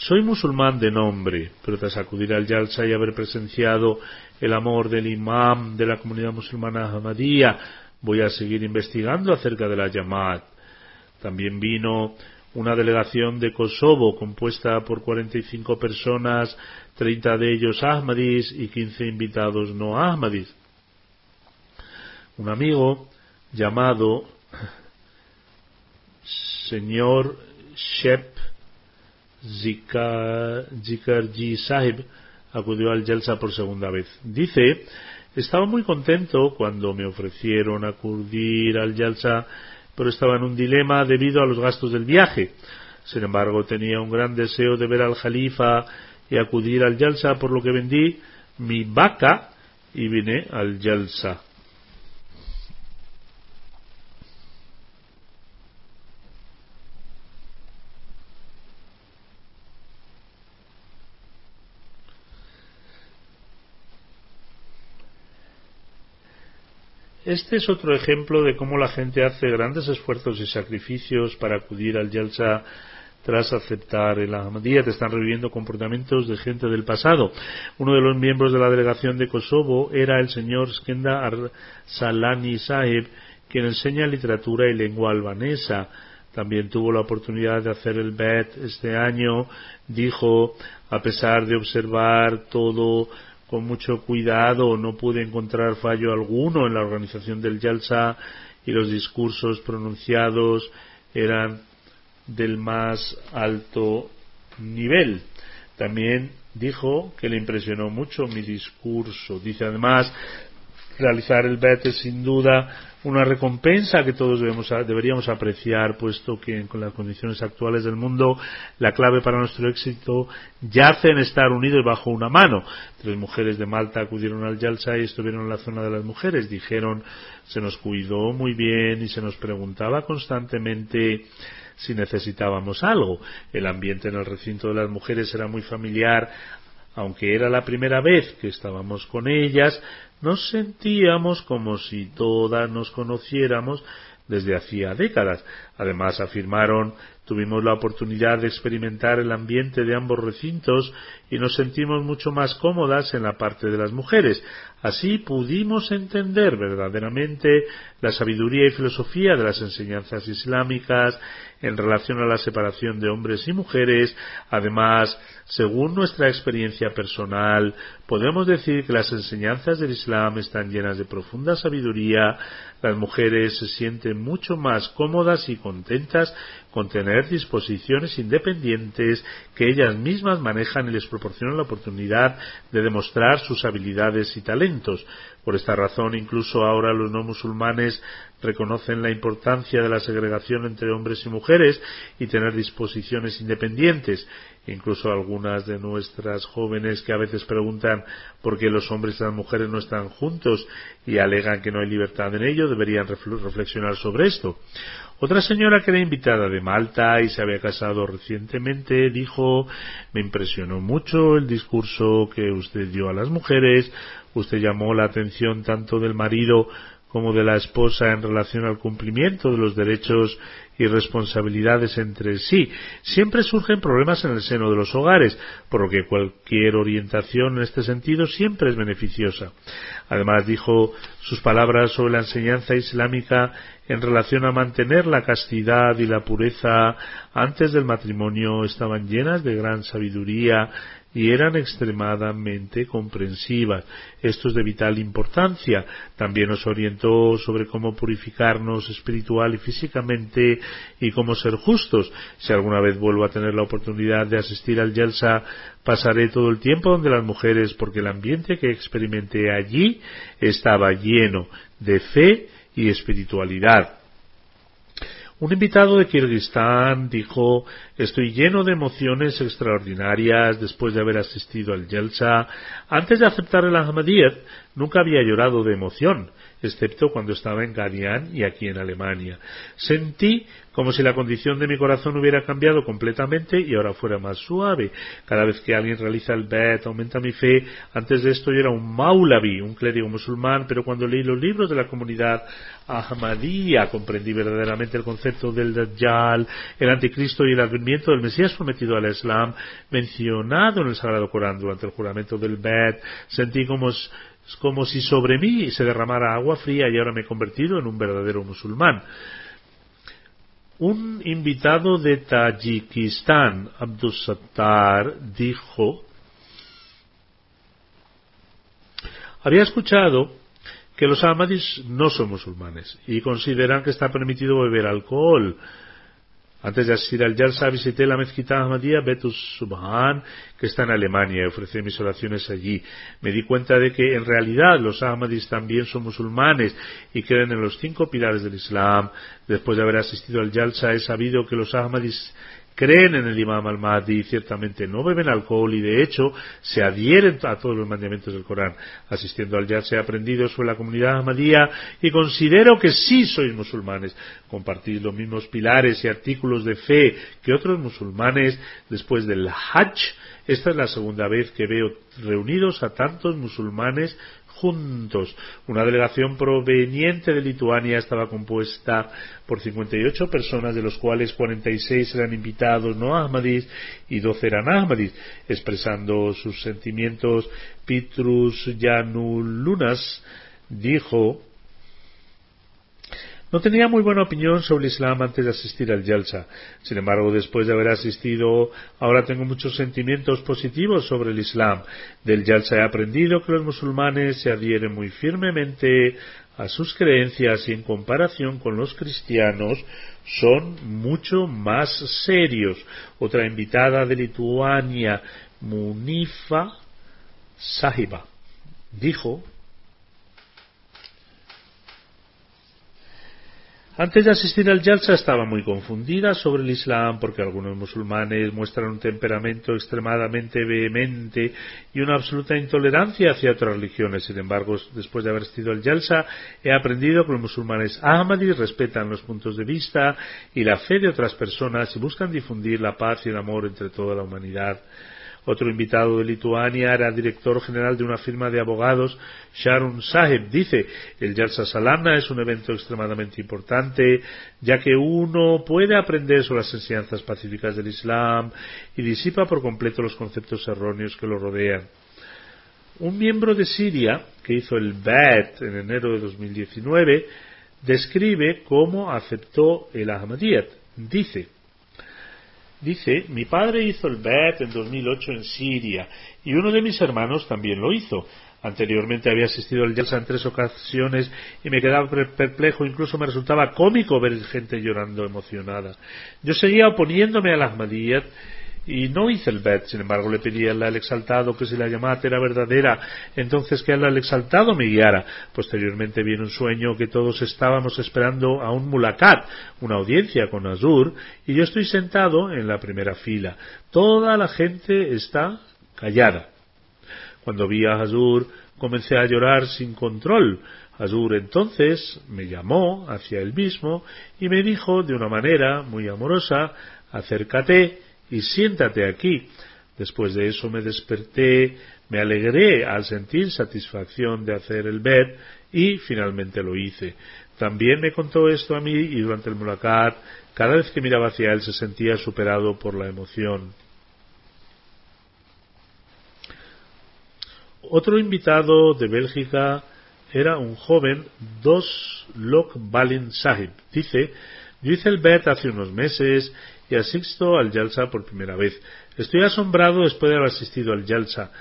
Soy musulmán de nombre, pero tras acudir al Yalsa y haber presenciado el amor del imam de la comunidad musulmana Ahmadiyya, voy a seguir investigando acerca de la Yamad. También vino una delegación de Kosovo compuesta por 45 personas, 30 de ellos Ahmadis y 15 invitados no Ahmadis. Un amigo llamado señor Shep Zikarji Sahib acudió al Jalsa por segunda vez. Dice, estaba muy contento cuando me ofrecieron acudir al Jalsa, pero estaba en un dilema debido a los gastos del viaje. Sin embargo, tenía un gran deseo de ver al Jalifa y acudir al Jalsa, por lo que vendí mi vaca ibn al-Jalsa. Este es otro ejemplo de cómo la gente hace grandes esfuerzos y sacrificios para acudir al Yalsa tras aceptar el Ahmadiyya. Te están reviviendo comportamientos de gente del pasado. Uno de los miembros de la delegación de Kosovo era el señor Skenda Salani Sahib, quien enseña literatura y lengua albanesa. También tuvo la oportunidad de hacer el BET este año. Dijo, a pesar de observar todo con mucho cuidado, no pude encontrar fallo alguno en la organización del Yalsa y los discursos pronunciados eran del más alto nivel. También dijo que le impresionó mucho mi discurso. Dice además, realizar el BET es sin duda una recompensa que todos deberíamos apreciar, puesto que con las condiciones actuales del mundo la clave para nuestro éxito yace en estar unidos bajo una mano. Tres mujeres de Malta acudieron al Yalsa y estuvieron en la zona de las mujeres. Dijeron, se nos cuidó muy bien y se nos preguntaba constantemente si necesitábamos algo. El ambiente en el recinto de las mujeres era muy familiar, aunque era la primera vez que estábamos con ellas, nos sentíamos como si todas nos conociéramos desde hacía décadas. Además, afirmaron, tuvimos la oportunidad de experimentar el ambiente de ambos recintos y nos sentimos mucho más cómodas en la parte de las mujeres. Así pudimos entender verdaderamente la sabiduría y filosofía de las enseñanzas islámicas en relación a la separación de hombres y mujeres. Además, según nuestra experiencia personal, podemos decir que las enseñanzas del Islam están llenas de profunda sabiduría. Las mujeres se sienten mucho más cómodas y contentas con tener disposiciones independientes que ellas mismas manejan y les proporcionan la oportunidad de demostrar sus habilidades y talentos. Por esta razón, incluso ahora los no musulmanes reconocen la importancia de la segregación entre hombres y mujeres y tener disposiciones independientes. Incluso algunas de nuestras jóvenes que a veces preguntan por qué los hombres y las mujeres no están juntos y alegan que no hay libertad en ello, deberían reflexionar sobre esto. Otra señora que era invitada de Malta y se había casado recientemente dijo me impresionó mucho el discurso que usted dio a las mujeres, usted llamó la atención tanto del marido como de la esposa en relación al cumplimiento de los derechos y responsabilidades entre sí. Siempre surgen problemas en el seno de los hogares, por lo que cualquier orientación en este sentido siempre es beneficiosa. Además dijo sus palabras sobre la enseñanza islámica en relación a mantener la castidad y la pureza antes del matrimonio estaban llenas de gran sabiduría y eran extremadamente comprensivas. Esto es de vital importancia. También nos orientó sobre cómo purificarnos espiritual y físicamente y cómo ser justos. Si alguna vez vuelvo a tener la oportunidad de asistir al Yelsa, pasaré todo el tiempo donde las mujeres porque el ambiente que experimenté allí estaba lleno de fe y espiritualidad. Un invitado de Kirguistán dijo Estoy lleno de emociones extraordinarias después de haber asistido al Yelsa. Antes de aceptar el Ahmadiyyat, nunca había llorado de emoción excepto cuando estaba en Gadian y aquí en Alemania. Sentí como si la condición de mi corazón hubiera cambiado completamente y ahora fuera más suave. Cada vez que alguien realiza el Bet, aumenta mi fe. Antes de esto yo era un maulavi, un clérigo musulmán, pero cuando leí los libros de la comunidad Ahmadiyya comprendí verdaderamente el concepto del Dajjal, el anticristo y el advenimiento del Mesías prometido al Islam, mencionado en el Sagrado Corán durante el juramento del Bet. Sentí como como si sobre mí se derramara agua fría y ahora me he convertido en un verdadero musulmán. Un invitado de Tayikistán, Abdus Sattar, dijo, había escuchado que los Ahmadis no son musulmanes y consideran que está permitido beber alcohol antes de asistir al Jalsa visité la mezquita Ahmadiyya Betus Subhan, que está en Alemania, y ofrecí mis oraciones allí. Me di cuenta de que en realidad los Ahmadis también son musulmanes y creen en los cinco pilares del Islam. Después de haber asistido al Jalsa he sabido que los Ahmadis creen en el Imam al-Mahdi, ciertamente no beben alcohol y de hecho se adhieren a todos los mandamientos del Corán. Asistiendo al se he aprendido sobre la comunidad Ahmadía y considero que sí sois musulmanes. Compartís los mismos pilares y artículos de fe que otros musulmanes después del Hajj. Esta es la segunda vez que veo reunidos a tantos musulmanes juntos. Una delegación proveniente de Lituania estaba compuesta por 58 personas, de los cuales 46 eran invitados no ahmadis y 12 eran ahmadis, expresando sus sentimientos. Petrus Janulunas dijo no tenía muy buena opinión sobre el Islam antes de asistir al Yalsa. Sin embargo, después de haber asistido, ahora tengo muchos sentimientos positivos sobre el Islam. Del Yalsa he aprendido que los musulmanes se adhieren muy firmemente a sus creencias y en comparación con los cristianos son mucho más serios. Otra invitada de Lituania, Munifa Sahiba, dijo Antes de asistir al Yalsa estaba muy confundida sobre el Islam porque algunos musulmanes muestran un temperamento extremadamente vehemente y una absoluta intolerancia hacia otras religiones. Sin embargo, después de haber asistido al Yalsa, he aprendido que los musulmanes ahmadis respetan los puntos de vista y la fe de otras personas y buscan difundir la paz y el amor entre toda la humanidad. Otro invitado de Lituania era director general de una firma de abogados, Sharon Saheb. Dice, el Yalsa Salana es un evento extremadamente importante, ya que uno puede aprender sobre las enseñanzas pacíficas del Islam y disipa por completo los conceptos erróneos que lo rodean. Un miembro de Siria, que hizo el BAT en enero de 2019, describe cómo aceptó el Ahmadiyyat. Dice, Dice, mi padre hizo el BET en 2008 en Siria y uno de mis hermanos también lo hizo. Anteriormente había asistido al Yalsa en tres ocasiones y me quedaba perplejo, incluso me resultaba cómico ver gente llorando emocionada. Yo seguía oponiéndome a las Ahmadiyyat y no hice el bet, sin embargo le pedí al exaltado que si la llamada era verdadera, entonces que al exaltado me guiara. Posteriormente vi un sueño que todos estábamos esperando a un mulakat, una audiencia con Azur, y yo estoy sentado en la primera fila. Toda la gente está callada. Cuando vi a Azur, comencé a llorar sin control. Azur entonces me llamó hacia él mismo y me dijo de una manera muy amorosa, acércate y siéntate aquí. Después de eso me desperté, me alegré al sentir satisfacción de hacer el bed y finalmente lo hice. También me contó esto a mí y durante el mulakat, cada vez que miraba hacia él se sentía superado por la emoción. Otro invitado de Bélgica era un joven, Dos Lok Balin Sahib. Dice, yo hice el bet hace unos meses y asisto al Yalsa por primera vez. Estoy asombrado después de haber asistido al Yalsa.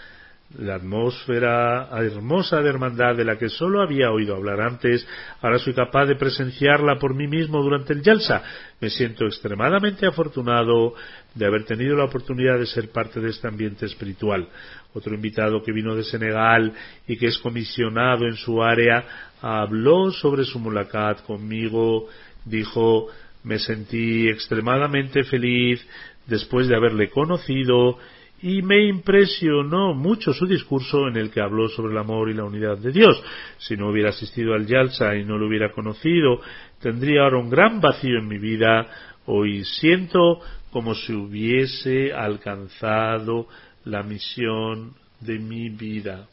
La atmósfera hermosa de hermandad de la que solo había oído hablar antes, ahora soy capaz de presenciarla por mí mismo durante el Yalsa. Me siento extremadamente afortunado de haber tenido la oportunidad de ser parte de este ambiente espiritual. Otro invitado que vino de Senegal y que es comisionado en su área habló sobre su mulakat conmigo, dijo me sentí extremadamente feliz después de haberle conocido y me impresionó mucho su discurso en el que habló sobre el amor y la unidad de Dios. Si no hubiera asistido al Yalsa y no lo hubiera conocido, tendría ahora un gran vacío en mi vida. Hoy siento como si hubiese alcanzado la misión de mi vida.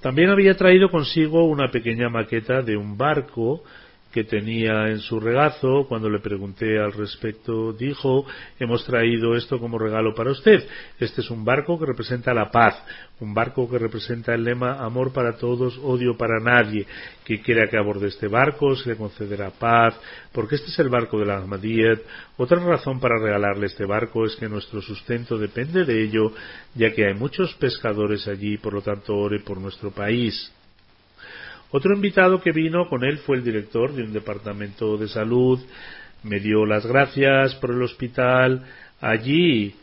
También había traído consigo una pequeña maqueta de un barco que tenía en su regazo. Cuando le pregunté al respecto, dijo, hemos traído esto como regalo para usted. Este es un barco que representa la paz, un barco que representa el lema amor para todos, odio para nadie. Que quiera que aborde este barco se le concederá paz, porque este es el barco de la Ahmadiyyat. Otra razón para regalarle este barco es que nuestro sustento depende de ello, ya que hay muchos pescadores allí, por lo tanto ore por nuestro país. Otro invitado que vino con él fue el director de un departamento de salud. Me dio las gracias por el hospital. Allí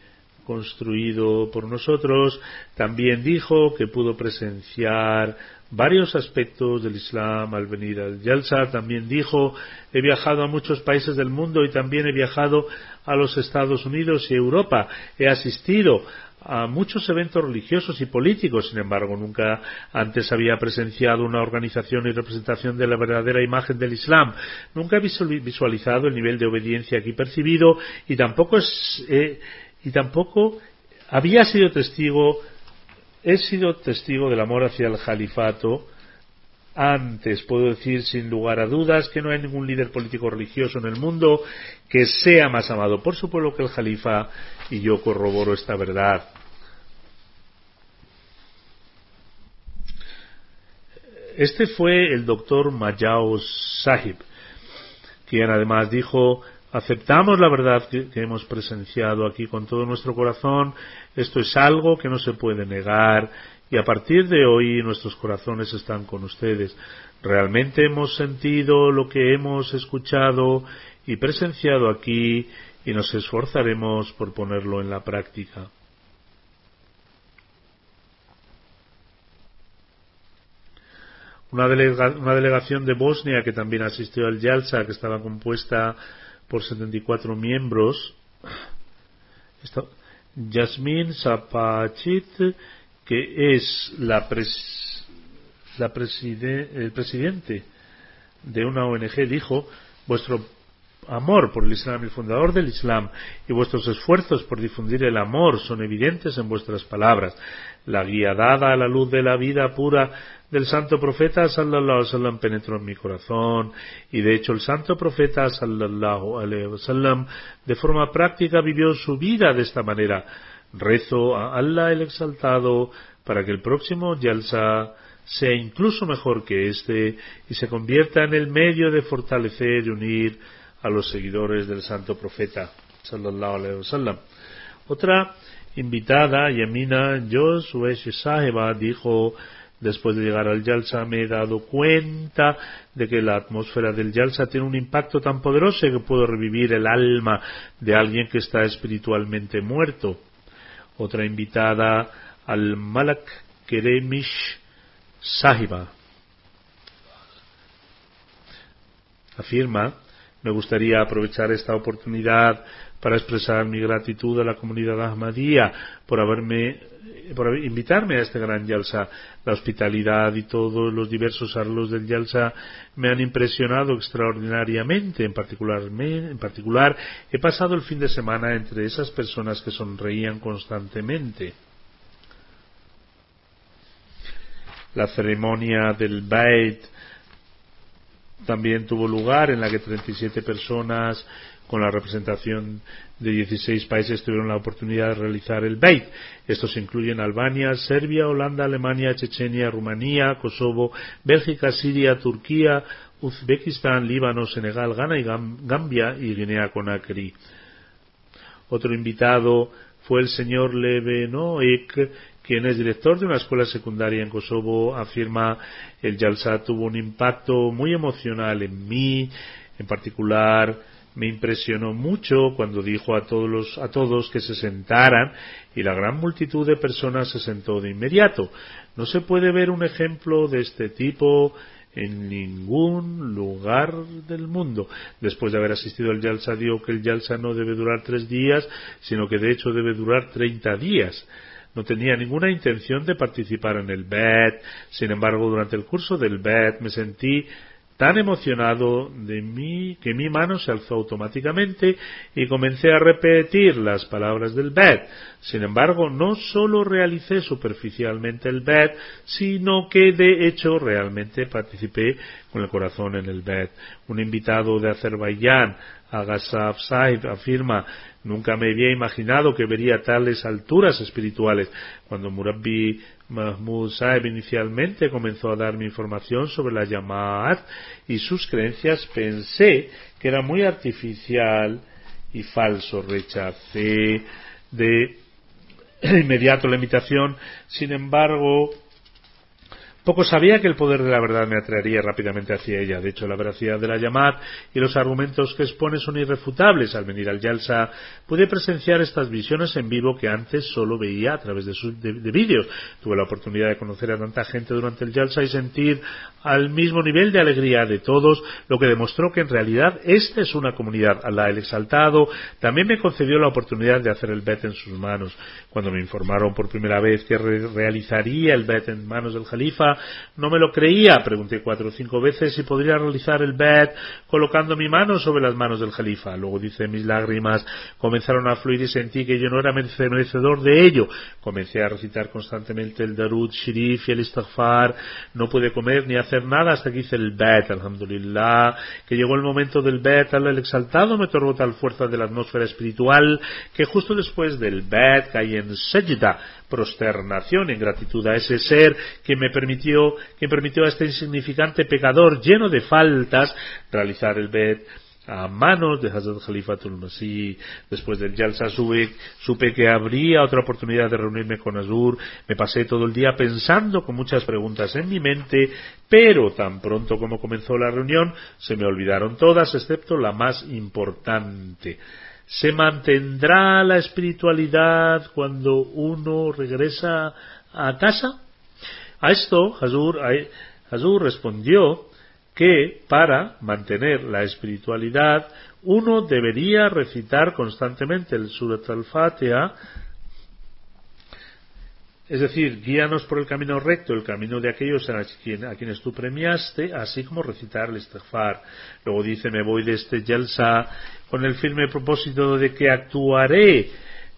construido por nosotros, también dijo que pudo presenciar varios aspectos del Islam al venir al Yalsa. También dijo, he viajado a muchos países del mundo y también he viajado a los Estados Unidos y Europa. He asistido a muchos eventos religiosos y políticos, sin embargo, nunca antes había presenciado una organización y representación de la verdadera imagen del Islam. Nunca he visualizado el nivel de obediencia aquí percibido y tampoco es, eh, y tampoco había sido testigo, he sido testigo del amor hacia el califato antes. Puedo decir sin lugar a dudas que no hay ningún líder político religioso en el mundo que sea más amado por su pueblo que el califa y yo corroboro esta verdad. Este fue el doctor Mayao Sahib, quien además dijo aceptamos la verdad que, hemos presenciado aquí con todo nuestro corazón, esto es algo que no se puede negar y a partir de hoy nuestros corazones están con ustedes. Realmente hemos sentido lo que hemos escuchado y presenciado aquí y nos esforzaremos por ponerlo en la práctica. Una, delegación de Bosnia que también asistió al Yalsa, que estaba compuesta por 74 miembros. Yasmin Zapachit, que es la, la el presidente de una ONG, dijo, vuestro amor por el Islam, el fundador del Islam, y vuestros esfuerzos por difundir el amor son evidentes en vuestras palabras. La guía dada a la luz de la vida pura del santo profeta sallallahu alaihi penetró en mi corazón y de hecho el santo profeta sallallahu alaihi de forma práctica vivió su vida de esta manera. Rezo a Allah el exaltado para que el próximo Yalsa sea incluso mejor que este y se convierta en el medio de fortalecer y unir a los seguidores del santo profeta sallallahu alaihi wasallam. Otra invitada, Yamina Josué Saheba, dijo Después de llegar al Yalsa me he dado cuenta de que la atmósfera del Yalsa tiene un impacto tan poderoso que puedo revivir el alma de alguien que está espiritualmente muerto. Otra invitada al Malak Keremish Sahiba afirma me gustaría aprovechar esta oportunidad para expresar mi gratitud a la comunidad Ahmadía por haberme por invitarme a este gran Yalsa. La hospitalidad y todos los diversos arlos del Yalsa me han impresionado extraordinariamente. En particular, en particular, he pasado el fin de semana entre esas personas que sonreían constantemente. La ceremonia del Bait también tuvo lugar en la que 37 personas con la representación de 16 países tuvieron la oportunidad de realizar el BEIT. Estos incluyen Albania, Serbia, Holanda, Alemania, Chechenia, Rumanía, Kosovo, Bélgica, Siria, Turquía, Uzbekistán, Líbano, Senegal, Ghana y Gambia y Guinea-Conakry. Otro invitado fue el señor Levenoek, quien es director de una escuela secundaria en Kosovo, afirma el Yalsa tuvo un impacto muy emocional en mí, en particular me impresionó mucho cuando dijo a todos, a todos que se sentaran y la gran multitud de personas se sentó de inmediato. No se puede ver un ejemplo de este tipo en ningún lugar del mundo. Después de haber asistido al Yalsa, dijo que el Yalsa no debe durar tres días, sino que de hecho debe durar treinta días. No tenía ninguna intención de participar en el BET. Sin embargo, durante el curso del BET me sentí tan emocionado de mí que mi mano se alzó automáticamente y comencé a repetir las palabras del bed. Sin embargo, no solo realicé superficialmente el bed, sino que de hecho realmente participé con el corazón en el bed. Un invitado de Azerbaiyán, Agasaf Saib, afirma Nunca me había imaginado que vería tales alturas espirituales. Cuando Murabbi Mahmud Saeb inicialmente comenzó a darme información sobre la Yamaat y sus creencias, pensé que era muy artificial y falso. Rechacé de inmediato la invitación. Sin embargo, Poco sabía que el poder de la verdad me atraería rápidamente hacia ella. De hecho, la veracidad de la llamada y los argumentos que expone son irrefutables. Al venir al Yalsa pude presenciar estas visiones en vivo que antes solo veía a través de, sus, de, vídeos. Tuve la oportunidad de conocer a tanta gente durante el Yalsa y sentir al mismo nivel de alegría de todos, lo que demostró que en realidad esta es una comunidad. Allah el Exaltado también me concedió la oportunidad de hacer el bet en sus manos. Cuando me informaron por primera vez que realizaría el bet en manos del Jalifa, no me lo creía. Pregunté cuatro o cinco veces si podría realizar el bet colocando mi mano sobre las manos del Jalifa. Luego dice mis lágrimas comenzaron a fluir y sentí que yo no era merecedor de ello. Comencé a recitar constantemente el Darud Shirif y el Istighfar. No pude comer ni hacer nada hasta que hice el bet, alhamdulillah. Que llegó el momento del bet, el exaltado me otorgó tal fuerza de la atmósfera espiritual que justo después del bet caí en Sejda prosternación en gratitud a ese ser que me permitió, que permitió a este insignificante pecador lleno de faltas realizar el Bet a manos de Hazrat Khalifatul Masih. Después del Yalsa supe, supe que habría otra oportunidad de reunirme con Azur. Me pasé todo el día pensando con muchas preguntas en mi mente, pero tan pronto como comenzó la reunión se me olvidaron todas excepto la más importante. ¿Se mantendrá la espiritualidad cuando uno regresa a casa? A esto Hazur, respondió que para mantener la espiritualidad uno debería recitar constantemente el Surat al-Fatiha es decir, guíanos por el camino recto, el camino de aquellos a, quienes tú premiaste, así como recitar el istighfar. Luego dice, me voy de este yelsa con el firme propósito de que actuaré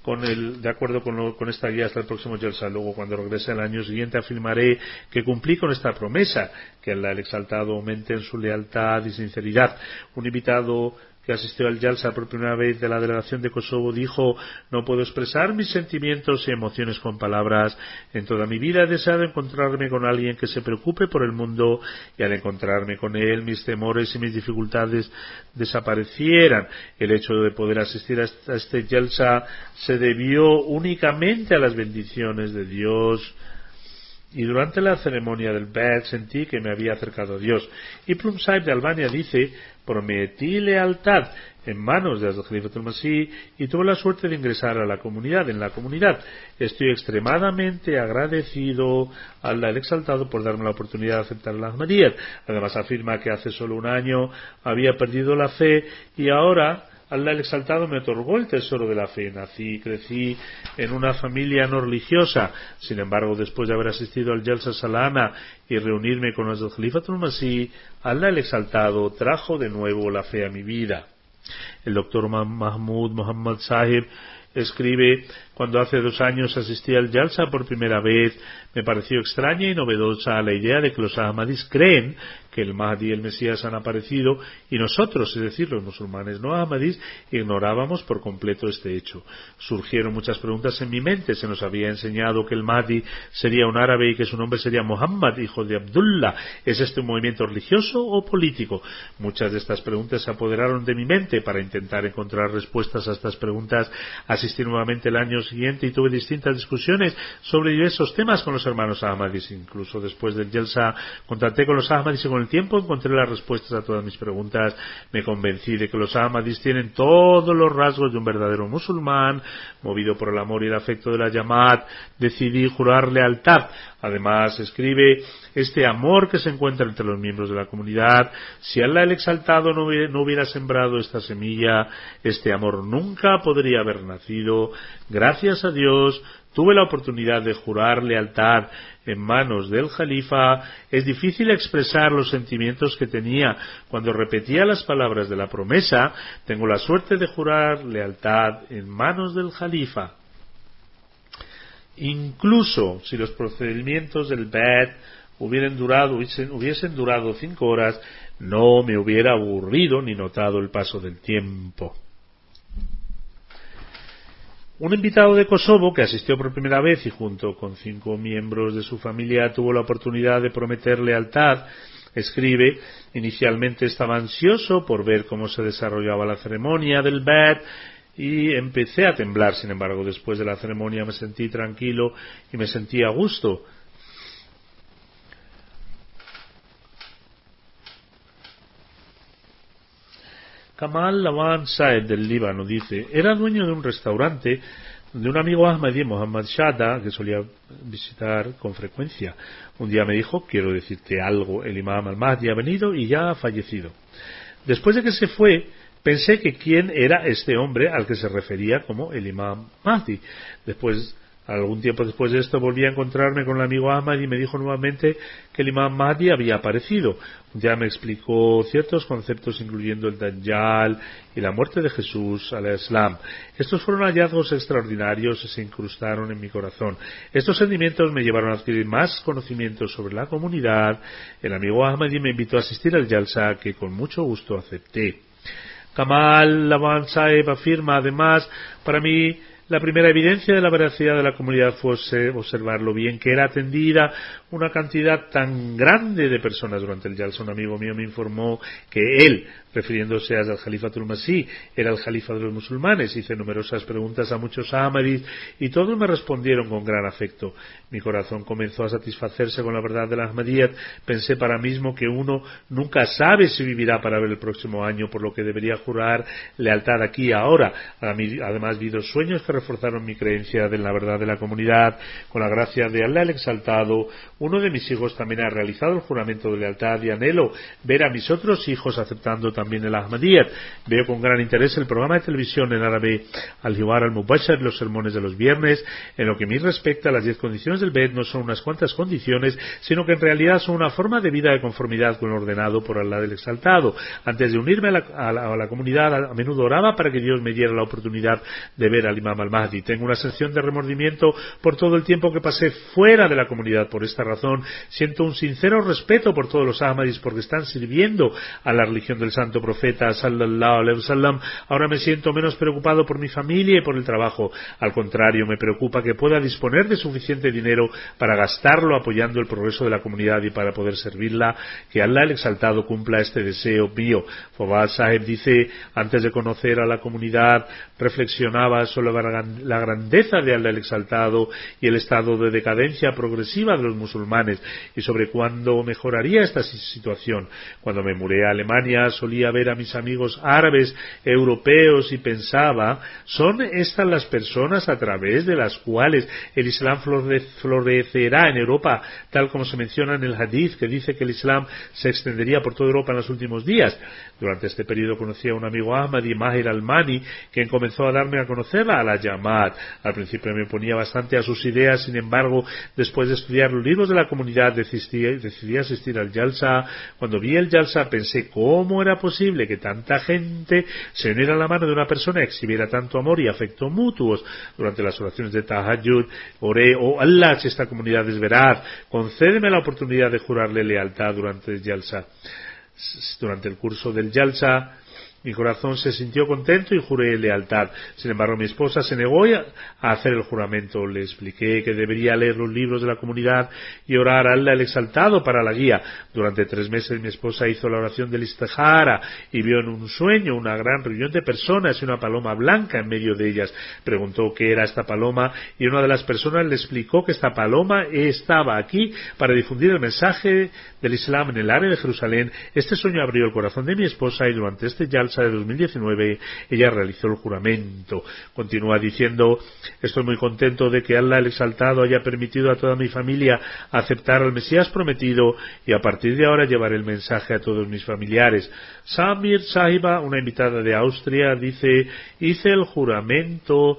con el, de acuerdo con, con, esta guía hasta el próximo Yelsa. Luego, cuando regrese el año siguiente, afirmaré que cumplí con esta promesa, que el exaltado aumente en su lealtad y sinceridad. Un invitado que asistió al Yalsa por primera vez de la delegación de Kosovo, dijo No puedo expresar mis sentimientos y emociones con palabras. En toda mi vida he deseado encontrarme con alguien que se preocupe por el mundo y al encontrarme con él mis temores y mis dificultades desaparecieran. El hecho de poder asistir a este Yalsa se debió únicamente a las bendiciones de Dios y durante la ceremonia del Bed sentí que me había acercado a Dios. Y Plum de Albania dice, prometí lealtad en manos de Hazrat Masih y tuve la suerte de ingresar a la comunidad, en la comunidad. Estoy extremadamente agradecido al exaltado por darme la oportunidad de aceptar la Ahmadiyyat. Además afirma que hace solo un año había perdido la fe y ahora Allah el Exaltado me otorgó el tesoro de la fe. Nací y crecí en una familia no religiosa. Sin embargo, después de haber asistido al Yalsa Salana y reunirme con los del Khalifatul Masih, Allah el Exaltado trajo de nuevo la fe a mi vida. El doctor Mahmoud Muhammad Sahib escribe cuando hace dos años asistí al Yalsa por primera vez, me pareció extraña y novedosa la idea de que los Ahmadis creen que el Mahdi y el Mesías han aparecido y nosotros, es decir, los musulmanes no Ahmadis, ignorábamos por completo este hecho. Surgieron muchas preguntas en mi mente. Se nos había enseñado que el Mahdi sería un árabe y que su nombre sería Muhammad, hijo de Abdullah. ¿Es este un movimiento religioso o político? Muchas de estas preguntas se apoderaron de mi mente. Para intentar encontrar respuestas a estas preguntas, asistí nuevamente el año siguiente y tuve distintas discusiones sobre diversos temas con los hermanos Ahmadis. Incluso después del Yelsa contacté con los Ahmadis y con el tiempo encontré las respuestas a todas mis preguntas. Me convencí de que los Ahmadis tienen todos los rasgos de un verdadero musulmán. Movido por el amor y el afecto de la Yamad, decidí jurar lealtad. Además, escribe este amor que se encuentra entre los miembros de la comunidad. Si Allah el Exaltado no hubiera, sembrado esta semilla, este amor nunca podría haber nacido. Gracias a Dios, tuve la oportunidad de jurar lealtad en manos del Jalifa, es difícil expresar los sentimientos que tenía cuando repetía las palabras de la promesa, tengo la suerte de jurar lealtad en manos del Jalifa. Incluso si los procedimientos del BED hubieran durado, hubiesen durado cinco horas, no me hubiera aburrido ni notado el paso del tiempo. Un invitado de Kosovo que asistió por primera vez y junto con cinco miembros de su familia tuvo la oportunidad de prometer lealtad, escribe, inicialmente estaba ansioso por ver cómo se desarrollaba la ceremonia del BED y empecé a temblar, sin embargo, después de la ceremonia me sentí tranquilo y me sentí a gusto. Kamal Lawan Saeb del Líbano dice, era dueño de un restaurante de un amigo Ahmadi, Mohammad Shada, que solía visitar con frecuencia. Un día me dijo, quiero decirte algo, el imam al-Mahdi ha venido y ya ha fallecido. Después de que se fue, pensé que quién era este hombre al que se refería como el imam Mahdi. Después Algún tiempo después de esto volví a encontrarme con el amigo Ahmad y me dijo nuevamente que el imam Mahdi había aparecido. Ya me explicó ciertos conceptos incluyendo el Dajjal y la muerte de Jesús al Islam. Estos fueron hallazgos extraordinarios y se incrustaron en mi corazón. Estos sentimientos me llevaron a adquirir más conocimientos sobre la comunidad. El amigo Ahmadi me invitó a asistir al Yalsa que con mucho gusto acepté. Kamal Laban Saeb afirma además, para mí la primera evidencia de la veracidad de la comunidad fue observar lo bien que era atendida una cantidad tan grande de personas durante el Yalsa. Un amigo mío me informó que él, refiriéndose al Jalifa Masih, era el Jalifa de los musulmanes. Hice numerosas preguntas a muchos ahmadis y todos me respondieron con gran afecto. Mi corazón comenzó a satisfacerse con la verdad de la Ahmadiyyat. Pensé para mí mismo que uno nunca sabe si vivirá para ver el próximo año, por lo que debería jurar lealtad aquí y ahora. Además vi dos sueños que reforzaron mi creencia en la verdad de la comunidad. Con la gracia de Allah el Exaltado, uno de mis hijos también ha realizado el juramento de lealtad y anhelo ver a mis otros hijos aceptando también el Ahmadiyyat. Veo con gran interés el programa de televisión en árabe Al-Hiwar al-Mubashar, los sermones de los viernes. En lo que a mí respecta, las diez condiciones del BED no son unas cuantas condiciones, sino que en realidad son una forma de vida de conformidad con lo ordenado por Allah del Exaltado. Antes de unirme a la, comunidad, a, menudo oraba para que Dios me diera la oportunidad de ver al Imam al-Mahdi. Tengo una sensación de remordimiento por todo el tiempo que pasé fuera de la comunidad por esta razón, siento un sincero respeto por todos los Ahmadis porque están sirviendo a la religión del santo profeta sallallahu alaihi wasallam. Ahora me siento menos preocupado por mi familia y por el trabajo. Al contrario, me preocupa que pueda disponer de suficiente dinero para gastarlo apoyando el progreso de la comunidad y para poder servirla. Que Allah el exaltado cumpla este deseo mío. Fawad Saheb dice, antes de conocer a la comunidad, reflexionaba sobre la grandeza de Allah el exaltado y el estado de decadencia progresiva de los musulmanes y sobre cuándo mejoraría esta situación. Cuando me mudé a Alemania solía ver a mis amigos árabes, europeos y pensaba, ¿son estas las personas a través de las cuales el Islam florecerá en Europa, tal como se menciona en el hadith que dice que el Islam se extendería por toda Europa en los últimos días? Durante este periodo conocí a un amigo Ahmadi, Mahir Almani, quien comenzó a darme a conocerla a la Yamad. Al principio me ponía bastante a sus ideas, sin embargo, después de estudiar los libros de la comunidad decidí, asistir al Yalsa. Cuando vi el Yalsa pensé cómo era posible que tanta gente se uniera a la mano de una persona exhibiera tanto amor y afecto mutuos. Durante las oraciones de Tahajjud oré, oh Allah, si esta comunidad es veraz, concédeme la oportunidad de jurarle lealtad durante el Yalsa. Durante el curso del Yalsa mi corazón se sintió contento y juré lealtad. Sin embargo, mi esposa se negó a hacer el juramento. Le expliqué que debería leer los libros de la comunidad y orar a Allah el exaltado para la guía. Durante tres meses mi esposa hizo la oración del Istihara y vio en un sueño una gran reunión de personas y una paloma blanca en medio de ellas. Preguntó qué era esta paloma y una de las personas le explicó que esta paloma estaba aquí para difundir el mensaje del Islam en el área de Jerusalén. Este sueño abrió el corazón de mi esposa y durante este ya de 2019 ella realizó el juramento. Continúa diciendo, estoy muy contento de que Allah el Exaltado haya permitido a toda mi familia aceptar al Mesías prometido y a partir de ahora llevar el mensaje a todos mis familiares. Samir Sahiba, una invitada de Austria, dice, hice el juramento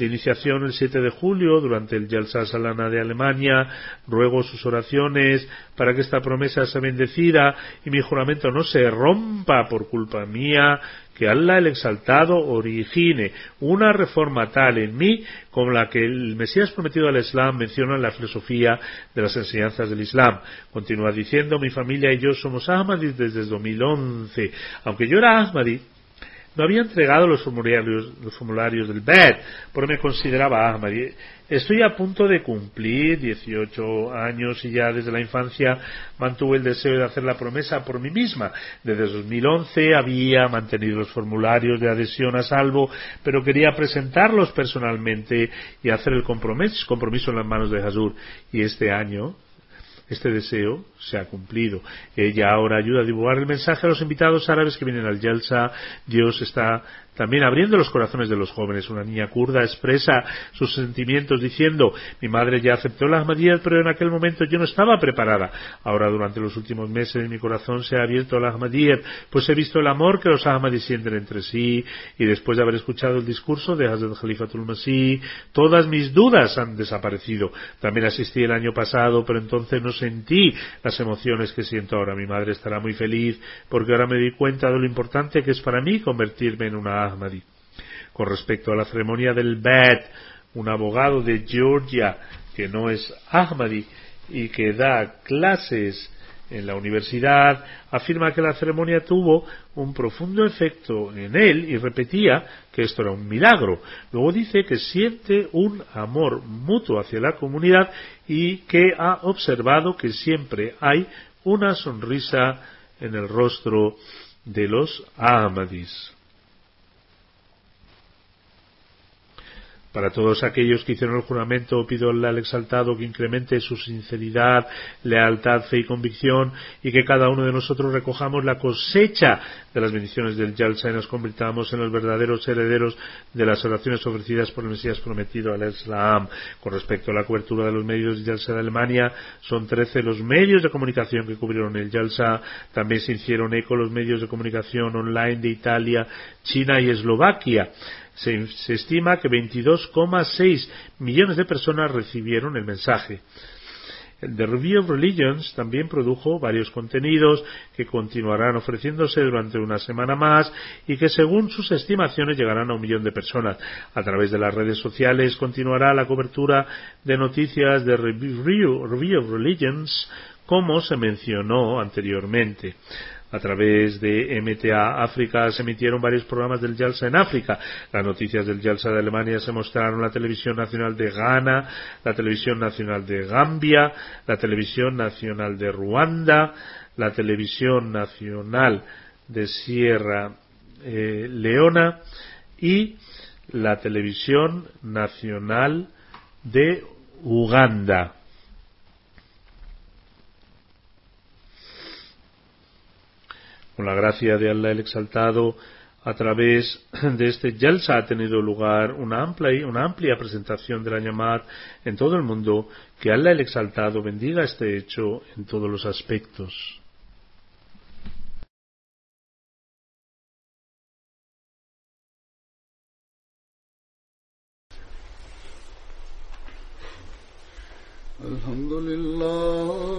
de iniciación el 7 de julio durante el Yalsa Salana de Alemania. Ruego sus oraciones para que esta promesa sea bendecida y mi juramento no se rompa por culpa mía. Que Allah el Exaltado origine una reforma tal en mí como la que el Mesías prometido al Islam menciona en la filosofía de las enseñanzas del Islam. Continúa diciendo, mi familia y yo somos Ahmadis desde 2011. Aunque yo era Ahmadi, no había entregado los formularios, los formularios del BED, porque me consideraba Ahmad. Estoy a punto de cumplir 18 años y ya desde la infancia mantuve el deseo de hacer la promesa por mí misma. Desde 2011 había mantenido los formularios de adhesión a salvo, pero quería presentarlos personalmente y hacer el compromiso, compromiso en las manos de Hazur. Y este año, Este deseo se ha cumplido. Ella ahora ayuda a divulgar el mensaje a los invitados árabes que vienen al Yalsa. Dios está también abriendo los corazones de los jóvenes. Una niña kurda expresa sus sentimientos diciendo, mi madre ya aceptó la Ahmadiyya, pero en aquel momento yo no estaba preparada. Ahora, durante los últimos meses, mi corazón se ha abierto a la Ahmadiyya, pues he visto el amor que los Ahmadis sienten entre sí, y después de haber escuchado el discurso de Hazrat Khalifatul Masih, todas mis dudas han desaparecido. También asistí el año pasado, pero entonces no sentí las emociones que siento ahora. Mi madre estará muy feliz, porque ahora me di cuenta de lo importante que es para mí convertirme en una Ahmadi. Con respecto a la ceremonia del Bet, un abogado de Georgia que no es Ahmadi y que da clases en la universidad, afirma que la ceremonia tuvo un profundo efecto en él y repetía que esto era un milagro. Luego dice que siente un amor mutuo hacia la comunidad y que ha observado que siempre hay una sonrisa en el rostro de los Ahmadis. Para todos aquellos que hicieron el juramento, pido al exaltado que incremente su sinceridad, lealtad, fe y convicción y que cada uno de nosotros recojamos la cosecha de las bendiciones del Yalsa y nos convirtamos en los verdaderos herederos de las oraciones ofrecidas por el Mesías prometido al Islam. Con respecto a la cobertura de los medios del Yalsa de Alemania, son trece los medios de comunicación que cubrieron el Yalsa. También se hicieron eco los medios de comunicación online de Italia, China y Eslovaquia se, estima que 22,6 millones de personas recibieron el mensaje. The Review of Religions también produjo varios contenidos que continuarán ofreciéndose durante una semana más y que según sus estimaciones llegarán a un millón de personas. A través de las redes sociales continuará la cobertura de noticias de Review of Religions como se mencionó anteriormente a través de MTA África se emitieron varios programas del Yalsa en África. Las noticias del Yalsa de Alemania se mostraron en la televisión nacional de Ghana, la televisión nacional de Gambia, la televisión nacional de Ruanda, la televisión nacional de Sierra eh, Leona y la televisión nacional de Uganda. Con la gracia de Allah el Exaltado, a través de este Yalsa ha tenido lugar una amplia, una amplia presentación de la llamada en todo el mundo. Que Allah el Exaltado bendiga este hecho en todos los aspectos. الحمد لله